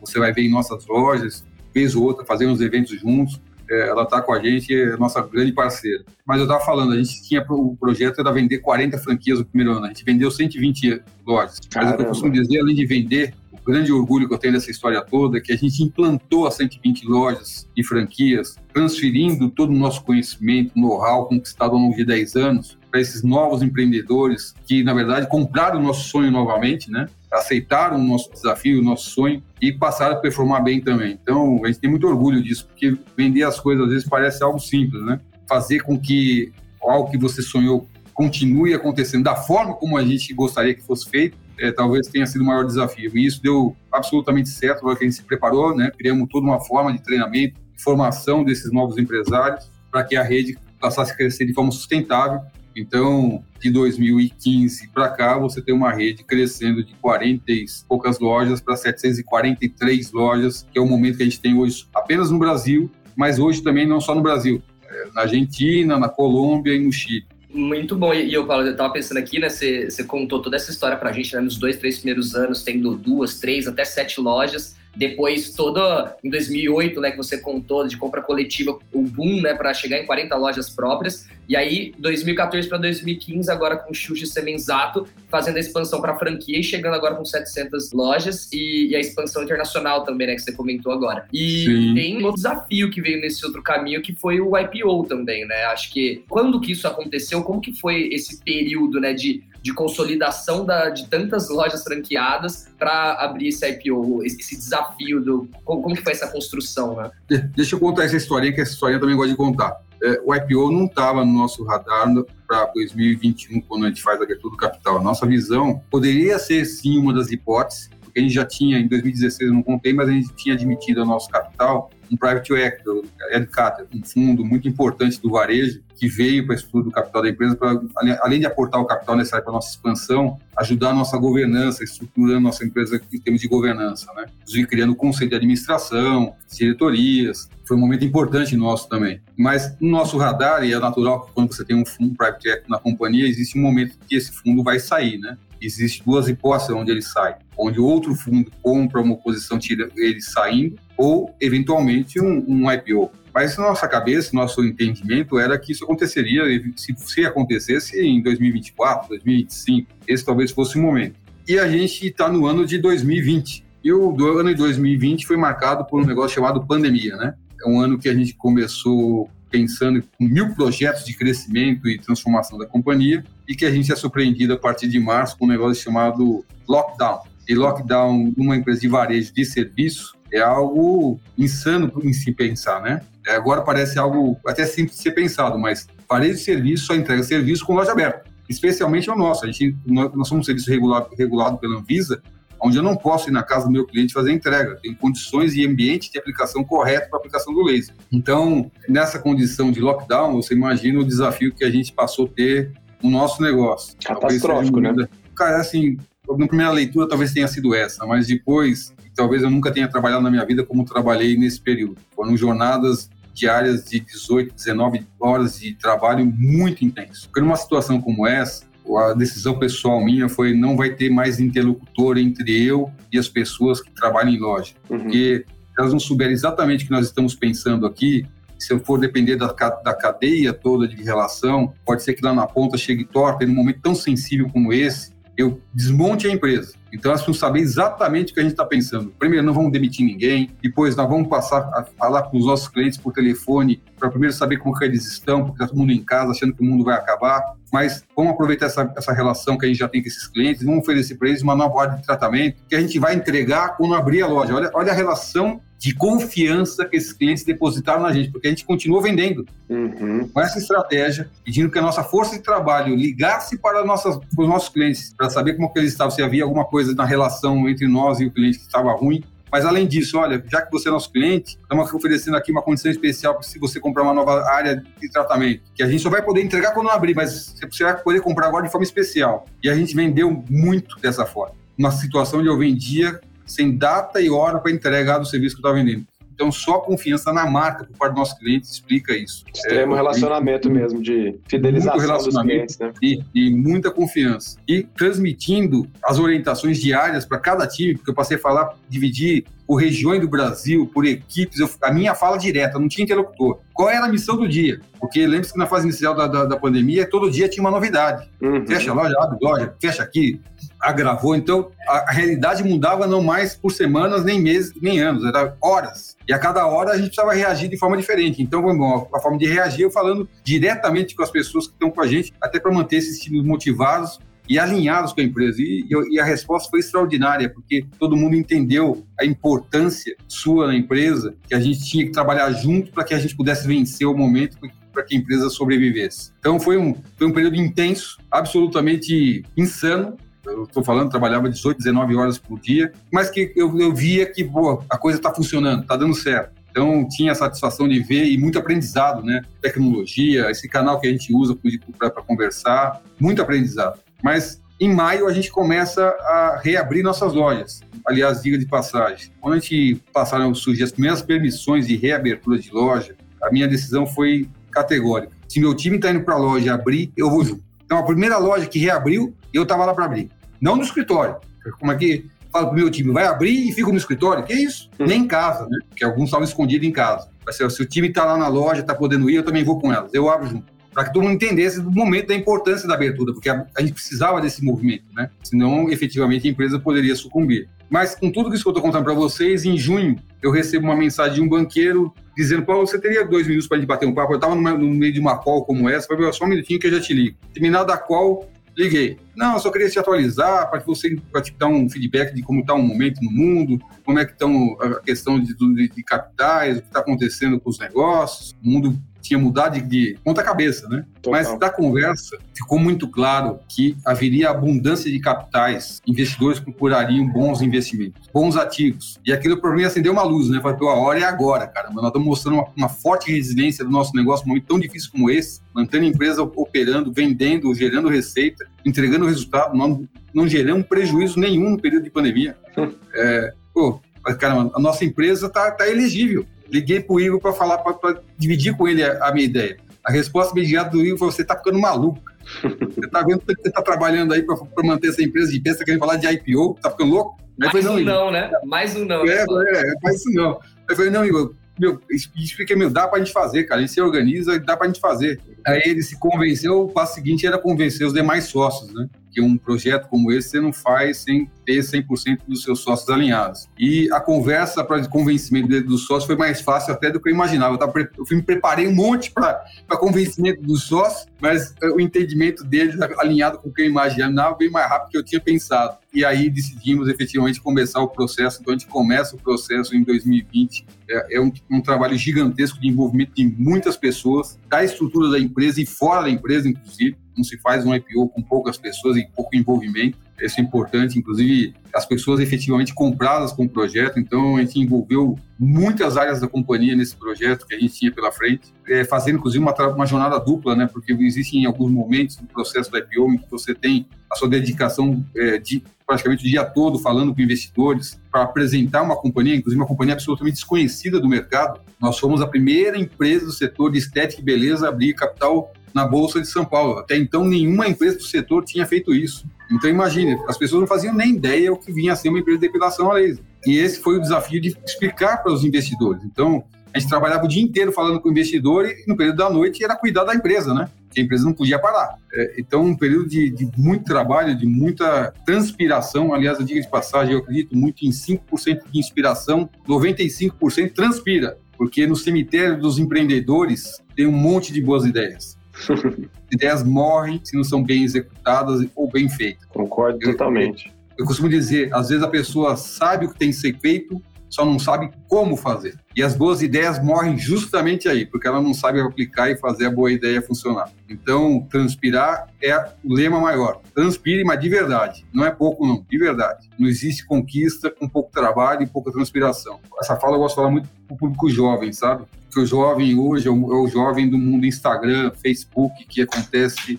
você vai ver em nossas lojas, vez ou outra, fazendo os eventos juntos. É, ela está com a gente, é nossa grande parceira. Mas eu estava falando, a gente tinha o projeto era vender 40 franquias no primeiro ano, a gente vendeu 120 lojas. Mas o que eu costumo dizer, além de vender, o grande orgulho que eu tenho dessa história toda é que a gente implantou as 120 lojas e franquias, transferindo todo o nosso conhecimento, know-how conquistado ao longo de 10 anos para esses novos empreendedores que, na verdade, compraram o nosso sonho novamente, né? aceitaram o nosso desafio, o nosso sonho e passaram a performar bem também. Então, a gente tem muito orgulho disso, porque vender as coisas às vezes parece algo simples, né? Fazer com que algo que você sonhou continue acontecendo da forma como a gente gostaria que fosse feito, é, talvez tenha sido o maior desafio. E isso deu absolutamente certo, na hora que a gente se preparou, né? Criamos toda uma forma de treinamento, formação desses novos empresários, para que a rede passasse a crescer de forma sustentável então, de 2015 para cá, você tem uma rede crescendo de 40 e poucas lojas para 743 lojas, que é o momento que a gente tem hoje apenas no Brasil, mas hoje também não só no Brasil, é, na Argentina, na Colômbia e no Chile. Muito bom. E eu, Paulo, eu tava pensando aqui, né? Você, contou toda essa história pra gente, né? Nos dois, três primeiros anos, tendo duas, três, até sete lojas. Depois, toda em 2008, né, que você contou de compra coletiva, o boom, né, para chegar em 40 lojas próprias. E aí, 2014 para 2015, agora com Xuxa e Semenzato, fazendo a expansão para franquia e chegando agora com 700 lojas e, e, a expansão internacional também, né, que você comentou agora. E Sim. tem um desafio que veio nesse outro caminho, que foi o IPO também, né? Acho que quando que isso aconteceu, como que foi esse período, né, de de consolidação da, de tantas lojas franqueadas para abrir esse IPO, esse desafio do como, como, que foi essa construção, né? Deixa eu contar essa historinha, que essa historinha eu também gosto de contar. É, o IPO não estava no nosso radar para 2021, quando a gente faz a abertura do capital. Nossa visão poderia ser, sim, uma das hipóteses, porque a gente já tinha, em 2016, eu não contei, mas a gente tinha admitido ao nosso capital um private equity, Edcater, um fundo muito importante do varejo, que veio para estudo do capital da empresa, para, além de aportar o capital necessário para a nossa expansão, ajudar a nossa governança, estruturando a nossa empresa em termos de governança, né? Inclusive criando conselho de administração, diretorias. Foi um momento importante nosso também. Mas no nosso radar, e é natural que quando você tem um fundo private equity na companhia, existe um momento que esse fundo vai sair, né? Existem duas hipóteses onde ele sai. Onde outro fundo compra uma posição, tira ele saindo, ou, eventualmente, um, um IPO. Mas nossa cabeça, nosso entendimento era que isso aconteceria, se, se acontecesse em 2024, 2025, esse talvez fosse o momento. E a gente está no ano de 2020. E o ano de 2020 foi marcado por um negócio chamado pandemia, né? É um ano que a gente começou pensando com mil projetos de crescimento e transformação da companhia e que a gente é surpreendido a partir de março com um negócio chamado lockdown. E lockdown numa empresa de varejo de serviço é algo insano em se pensar, né? É, agora parece algo até simples de ser pensado, mas varejo de serviço só entrega serviço com loja aberta, especialmente o nosso. A gente, nós, somos um serviço regulado, regulado pela Anvisa, onde eu não posso ir na casa do meu cliente fazer entrega. Tem condições e ambiente de aplicação correto para aplicação do laser. Então, nessa condição de lockdown, você imagina o desafio que a gente passou a ter no nosso negócio. Catastrófico, né? Cara, assim, na primeira leitura talvez tenha sido essa, mas depois, talvez eu nunca tenha trabalhado na minha vida como trabalhei nesse período. Foram jornadas diárias de 18, 19 horas de trabalho muito intenso. Porque numa situação como essa, a decisão pessoal minha foi não vai ter mais interlocutor entre eu e as pessoas que trabalham em loja. Uhum. Porque elas não souberem exatamente o que nós estamos pensando aqui, se eu for depender da, da cadeia toda de relação, pode ser que lá na ponta chegue torta, e num momento tão sensível como esse, eu desmonte a empresa. Então, elas precisam saber exatamente o que a gente está pensando. Primeiro, não vamos demitir ninguém. Depois, nós vamos passar a falar com os nossos clientes por telefone para primeiro saber como que eles estão, porque está todo mundo em casa achando que o mundo vai acabar. Mas vamos aproveitar essa, essa relação que a gente já tem com esses clientes, vamos oferecer para eles uma nova ordem de tratamento que a gente vai entregar quando abrir a loja. Olha, olha a relação de confiança que esses clientes depositaram na gente, porque a gente continua vendendo uhum. com essa estratégia, pedindo que a nossa força de trabalho ligasse para, nossas, para os nossos clientes, para saber como que eles estavam, se havia alguma coisa na relação entre nós e o cliente que estava ruim. Mas além disso, olha, já que você é nosso cliente, estamos oferecendo aqui uma condição especial se você comprar uma nova área de tratamento, que a gente só vai poder entregar quando abrir, mas você vai poder comprar agora de forma especial. E a gente vendeu muito dessa forma. Uma situação onde eu vendia sem data e hora para entregar do serviço que eu estava vendendo. Então, só confiança na marca por parte dos nossos clientes explica isso. Extremo é, relacionamento e, mesmo, de fidelização dos clientes, né? E, e, muita confiança. E transmitindo as orientações diárias para cada time, porque eu passei a falar, dividir por regiões do Brasil, por equipes, eu, a minha fala direta, não tinha interlocutor. Qual era a missão do dia? Porque lembre-se que na fase inicial da, da, da, pandemia, todo dia tinha uma novidade. Uhum. Fecha a loja, abre loja, fecha aqui, agravou. Então, a, a, realidade mudava não mais por semanas, nem meses, nem anos, era horas. E a cada hora a gente precisava reagir de forma diferente. Então, bom, a forma de reagir eu falando diretamente com as pessoas que estão com a gente, até para manter esses times motivados e alinhados com a empresa. E, e, a resposta foi extraordinária, porque todo mundo entendeu a importância sua na empresa, que a gente tinha que trabalhar junto para que a gente pudesse vencer o momento para que a empresa sobrevivesse. Então foi um, foi um período intenso, absolutamente insano, eu estou falando, trabalhava 18, 19 horas por dia, mas que eu, eu via que pô, a coisa está funcionando, está dando certo. Então, tinha a satisfação de ver e muito aprendizado, né? Tecnologia, esse canal que a gente usa para conversar, muito aprendizado. Mas em maio a gente começa a reabrir nossas lojas. Aliás, diga de passagem, quando a gente passaram a surgir as primeiras permissões de reabertura de loja, a minha decisão foi categórica. Se meu time está indo para a loja abrir, eu vou junto. Então, a primeira loja que reabriu, eu estava lá para abrir. Não no escritório. Como é que falo pro meu time, vai abrir e fico no escritório? Que isso? Hum. Nem em casa, né? Porque alguns estavam escondidos em casa. Se o time está lá na loja, está podendo ir, eu também vou com elas. Eu abro junto. para que todo mundo entendesse do momento da importância da abertura, porque a, a gente precisava desse movimento, né? Senão, efetivamente, a empresa poderia sucumbir. Mas com tudo isso que eu estou contando para vocês, em junho eu recebo uma mensagem de um banqueiro dizendo: Paulo, você teria dois minutos para a gente bater um papo? Eu estava no meio de uma call como essa, falei: só um minutinho que eu já te ligo. Terminada a call, liguei. Não, eu só queria te atualizar para você para te dar um feedback de como está o momento no mundo, como é que estão a questão de, de, de capitais, o que está acontecendo com os negócios. O mundo tinha mudado de, de ponta cabeça, né? Total. Mas da conversa ficou muito claro que haveria abundância de capitais, investidores procurariam bons investimentos, bons ativos. E aquilo para mim acendeu uma luz, né? Falei, a hora é agora, cara. Nós estamos mostrando uma, uma forte resiliência do nosso negócio num momento tão difícil como esse, mantendo a empresa operando, vendendo, gerando receita, entregando resultado, não, não geramos prejuízo nenhum no período de pandemia. é, pô, cara, a nossa empresa está tá elegível. Liguei pro Igor para falar, para dividir com ele a, a, minha ideia. A resposta imediata do Igor foi: você tá ficando maluco. Você tá vendo que você tá trabalhando aí para manter essa empresa de você tá querendo falar de IPO, tá ficando louco? Mais falei, um não, né? Mais um não. É, é, é, mais isso não. Eu falei, não, Igor, meu, expliquei, meu, dá pra gente fazer, cara. A gente se organiza e dá pra gente fazer. Aí ele se convenceu, o passo seguinte era convencer os demais sócios, né? Que um projeto como esse você não faz sem ter 100% dos seus sócios alinhados. E a conversa para convencimento dos sócios foi mais fácil até do que eu imaginava. Eu, tava, eu me preparei um monte para convencimento dos sócios, mas eh, o entendimento deles alinhado com o que eu imaginava bem mais rápido do que eu tinha pensado. E aí decidimos efetivamente começar o processo. Então a gente começa o processo em 2020. É, é um, um trabalho gigantesco de envolvimento de muitas pessoas, da estrutura da empresa e fora da empresa, inclusive não se faz um IPO com poucas pessoas e pouco envolvimento. Isso é importante, inclusive as pessoas efetivamente compradas com o projeto. Então, a gente envolveu muitas áreas da companhia nesse projeto que a gente tinha pela frente, é, fazendo inclusive uma, uma jornada dupla, né? Porque existem alguns momentos no processo do IPO em que você tem a sua dedicação é, de praticamente o dia todo falando com investidores para apresentar uma companhia, inclusive uma companhia absolutamente desconhecida do mercado. Nós fomos a primeira empresa do setor de estética e beleza a abrir capital na Bolsa de São Paulo. Até então, nenhuma empresa do setor tinha feito isso. Então, imagine, as pessoas não faziam nem ideia o que vinha a ser uma empresa de depilação a laser. E esse foi o desafio de explicar para os investidores. Então, a gente trabalhava o dia inteiro falando com o investidor e no período da noite era cuidar da empresa, né? Porque a empresa não podia parar. É, então, um período de, de, muito trabalho, de muita transpiração. Aliás, eu digo de passagem, eu acredito muito em 5% de inspiração, 95% transpira. Porque no cemitério dos empreendedores tem um monte de boas ideias. ideias morrem se não são bem executadas ou bem feitas. Concordo eu, totalmente. Eu, eu costumo dizer, às vezes a pessoa sabe o que tem que ser feito, só não sabe como fazer. E as boas ideias morrem justamente aí, porque ela não sabe aplicar e fazer a boa ideia funcionar. Então, transpirar é o lema maior. Transpire, mas de verdade. Não é pouco, não, de verdade. Não existe conquista com pouco trabalho e pouca transpiração. Essa fala eu gosto de falar muito para o público jovem, sabe? Que o jovem hoje é é o jovem do mundo Instagram, Facebook, que acontece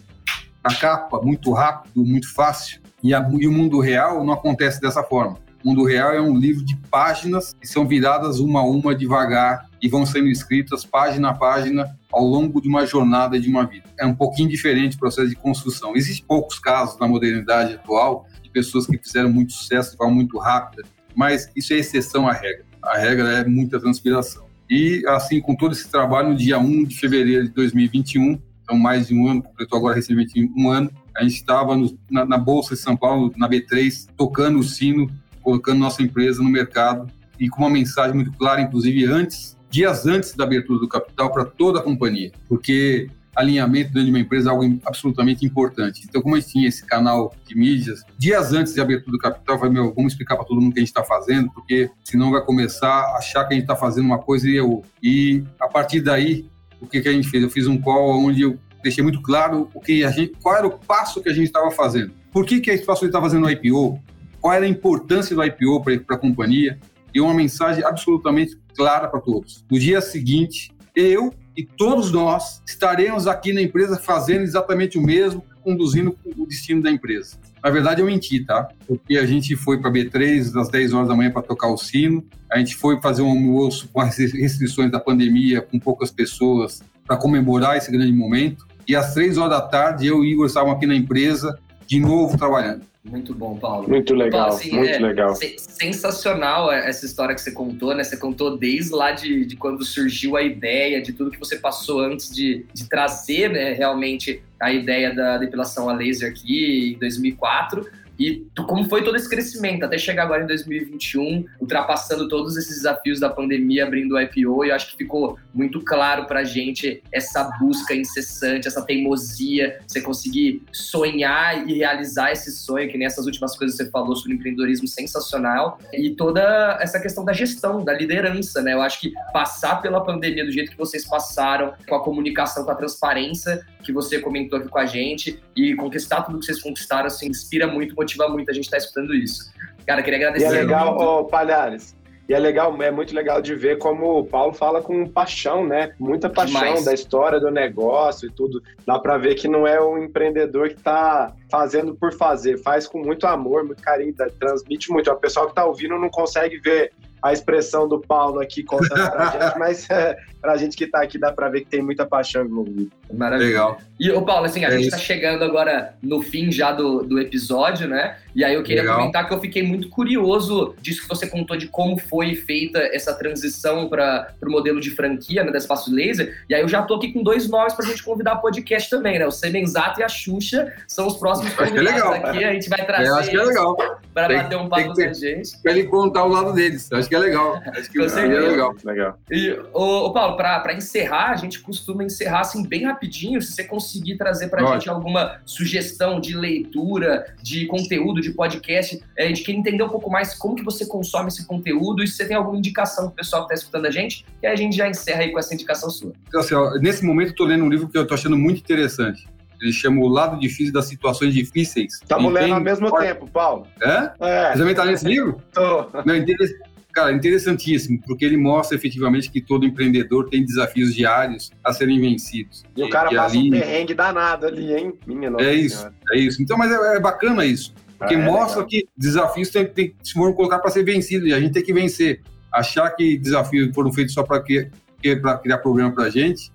na capa, muito rápido, muito fácil. E, a, e o mundo real não acontece dessa forma. Mundo Real é um livro de páginas que são viradas uma a uma devagar e vão sendo escritas página a página ao longo de uma jornada de uma vida. É um pouquinho diferente o processo de construção. Existem poucos casos na modernidade atual de pessoas que fizeram muito sucesso de forma muito rápida, mas isso é exceção à regra. A regra é muita transpiração. E assim, com todo esse trabalho, no dia 1 de fevereiro de 2021, então mais de um ano, completou agora recentemente um ano, a gente estava na, na Bolsa de São Paulo, na B3, tocando o sino colocando nossa empresa no mercado e com uma mensagem muito clara, inclusive antes, dias antes da abertura do capital para toda a companhia, porque alinhamento dentro de uma empresa é algo absolutamente importante. Então, como a gente tinha esse canal de mídias, dias antes da abertura do capital, eu falei, meu, vamos explicar para todo mundo o que a gente está fazendo, porque senão vai começar a achar que a gente está fazendo uma coisa e eu. E a partir daí, o que, que a gente fez? Eu fiz um call onde eu deixei muito claro o que a gente, qual era o passo que a gente estava fazendo. Por que, que a gente estava fazendo o IPO? Qual era a importância do IPO para a companhia e uma mensagem absolutamente clara para todos. No dia seguinte, eu e todos nós estaremos aqui na empresa fazendo exatamente o mesmo, conduzindo o destino da empresa. Na verdade, eu menti, tá? Porque a gente foi para B3 às 10 horas da manhã para tocar o sino, a gente foi fazer um almoço com as restrições da pandemia, com poucas pessoas, para comemorar esse grande momento. E às 3 horas da tarde, eu e Igor estávamos aqui na empresa de novo trabalhando. Muito bom, Paulo. Muito legal, Paulo, assim, muito é, legal. Sensacional essa história que você contou, né? Você contou desde lá de, de quando surgiu a ideia, de tudo que você passou antes de, de trazer né, realmente a ideia da depilação a laser aqui em 2004 e como foi todo esse crescimento, até chegar agora em 2021, ultrapassando todos esses desafios da pandemia, abrindo o IPO, e eu acho que ficou muito claro pra gente essa busca incessante, essa teimosia, você conseguir sonhar e realizar esse sonho, que nessas últimas coisas você falou sobre empreendedorismo sensacional, e toda essa questão da gestão, da liderança, né? Eu acho que passar pela pandemia do jeito que vocês passaram, com a comunicação, com a transparência que você comentou aqui com a gente, e conquistar tudo que vocês conquistaram, assim, inspira muito, muito a gente estar tá escutando isso. Cara, queria agradecer. E é legal, ô, Palhares, e é legal, é muito legal de ver como o Paulo fala com paixão, né? Muita paixão Demais. da história do negócio e tudo. Dá para ver que não é um empreendedor que está fazendo por fazer, faz com muito amor, muito carinho, transmite muito. O pessoal que está ouvindo não consegue ver a expressão do Paulo aqui contando pra gente, mas é, pra gente que tá aqui dá pra ver que tem muita paixão envolvida. Maravilha. Legal. E, o Paulo, assim, a é gente isso. tá chegando agora no fim já do, do episódio, né? E aí eu queria Legal. comentar que eu fiquei muito curioso disso que você contou de como foi feita essa transição para o modelo de franquia, né, da Espaço Laser. E aí eu já tô aqui com dois nomes pra gente convidar podcast também, né? O Semenzato e a Xuxa são os próximos é convidados é aqui. A gente vai trazer eu acho que é legal. pra tem, bater um papo com a gente. Pra ele contar o lado deles. Acho que é legal. Acho que é legal. legal. E, ô, ô Paulo, pra, pra encerrar, a gente costuma encerrar assim bem rapidinho. Se você conseguir trazer pra Pode. gente alguma sugestão de leitura, de conteúdo, de podcast, é, a gente quer entender um pouco mais como que você consome esse conteúdo e se você tem alguma indicação pro pessoal que está escutando a gente, e aí a gente já encerra aí com essa indicação sua. Então, assim, ó, nesse momento eu tô lendo um livro que eu tô achando muito interessante. Ele chama O Lado Difícil das Situações Difíceis. Estamos lendo ao mesmo tempo, Paulo. É? É. Você também tá lendo esse livro? Tô. Não, interessante cara, interessantíssimo, porque ele mostra efetivamente que todo empreendedor tem desafios diários a serem vencidos. E, e o cara e passa ali... um perrengue danado ali, hein? Minha nossa É isso, senhora. é isso. Então, mas é, é bacana isso, porque ah, é mostra legal. que desafios tem, tem, se foram colocar para ser vencidos e a gente tem que vencer. Achar que desafios foram feitos só para criar problema para a gente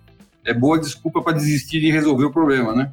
é boa desculpa para desistir de resolver o problema, né?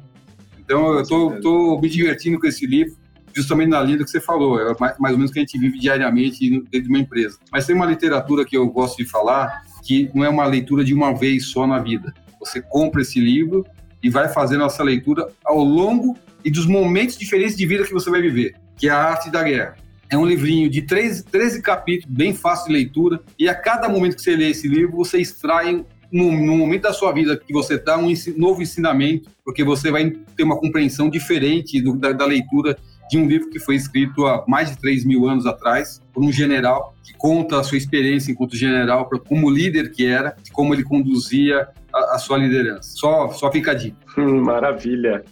Então, eu estou me divertindo com esse livro justamente na linha que você falou, é mais, mais ou menos que a gente vive diariamente dentro de uma empresa. Mas tem uma literatura que eu gosto de falar que não é uma leitura de uma vez só na vida. Você compra esse livro e vai fazendo essa leitura ao longo e dos momentos diferentes de vida que você vai viver, que é a arte da guerra. É um livrinho de 13, 13 capítulos, bem fácil de leitura, e a cada momento que você lê esse livro, você extrai no, no, momento da sua vida que você dá um novo ensinamento, porque você vai ter uma compreensão diferente do, da, da, leitura de um livro que foi escrito há mais de 3 mil anos atrás, por um general que conta a sua experiência enquanto general, como líder que era, como ele conduzia a, a sua liderança. Só, só fica a dica. Hum, maravilha.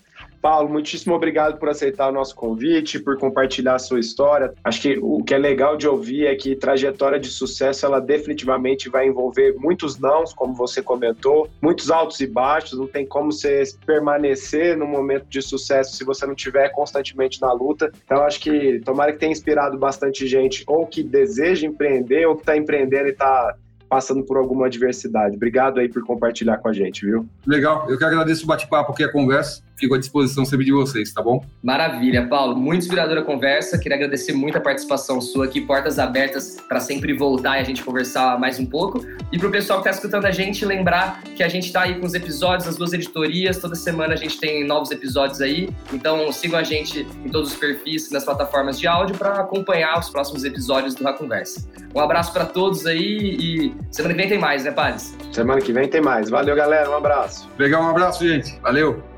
Paulo, muitíssimo obrigado por aceitar o nosso convite, por compartilhar a sua história. Acho que o que é legal de ouvir é que trajetória de sucesso, ela definitivamente vai envolver muitos nãos, como você comentou, muitos altos e baixos, não tem como você permanecer no momento de sucesso se você não estiver constantemente na luta. Então, acho que tomara que tenha inspirado bastante gente, ou que deseja empreender, ou que está empreendendo e está passando por alguma adversidade. Obrigado aí por compartilhar com a gente, viu? Legal, eu que agradeço o bate-papo aqui, a conversa. Fico à disposição sempre de vocês, tá bom? Maravilha, Paulo. Muito inspiradora a conversa. Queria agradecer muito a participação sua aqui, portas abertas para sempre voltar e a gente conversar mais um pouco. E para o pessoal que está escutando a gente, lembrar que a gente está aí com os episódios das duas editorias. Toda semana a gente tem novos episódios aí. Então sigam a gente em todos os perfis, nas plataformas de áudio, para acompanhar os próximos episódios do A Conversa. Um abraço para todos aí e semana que vem tem mais, né, Pades? Semana que vem tem mais. Valeu, galera. Um abraço. Legal, um abraço, gente. Valeu.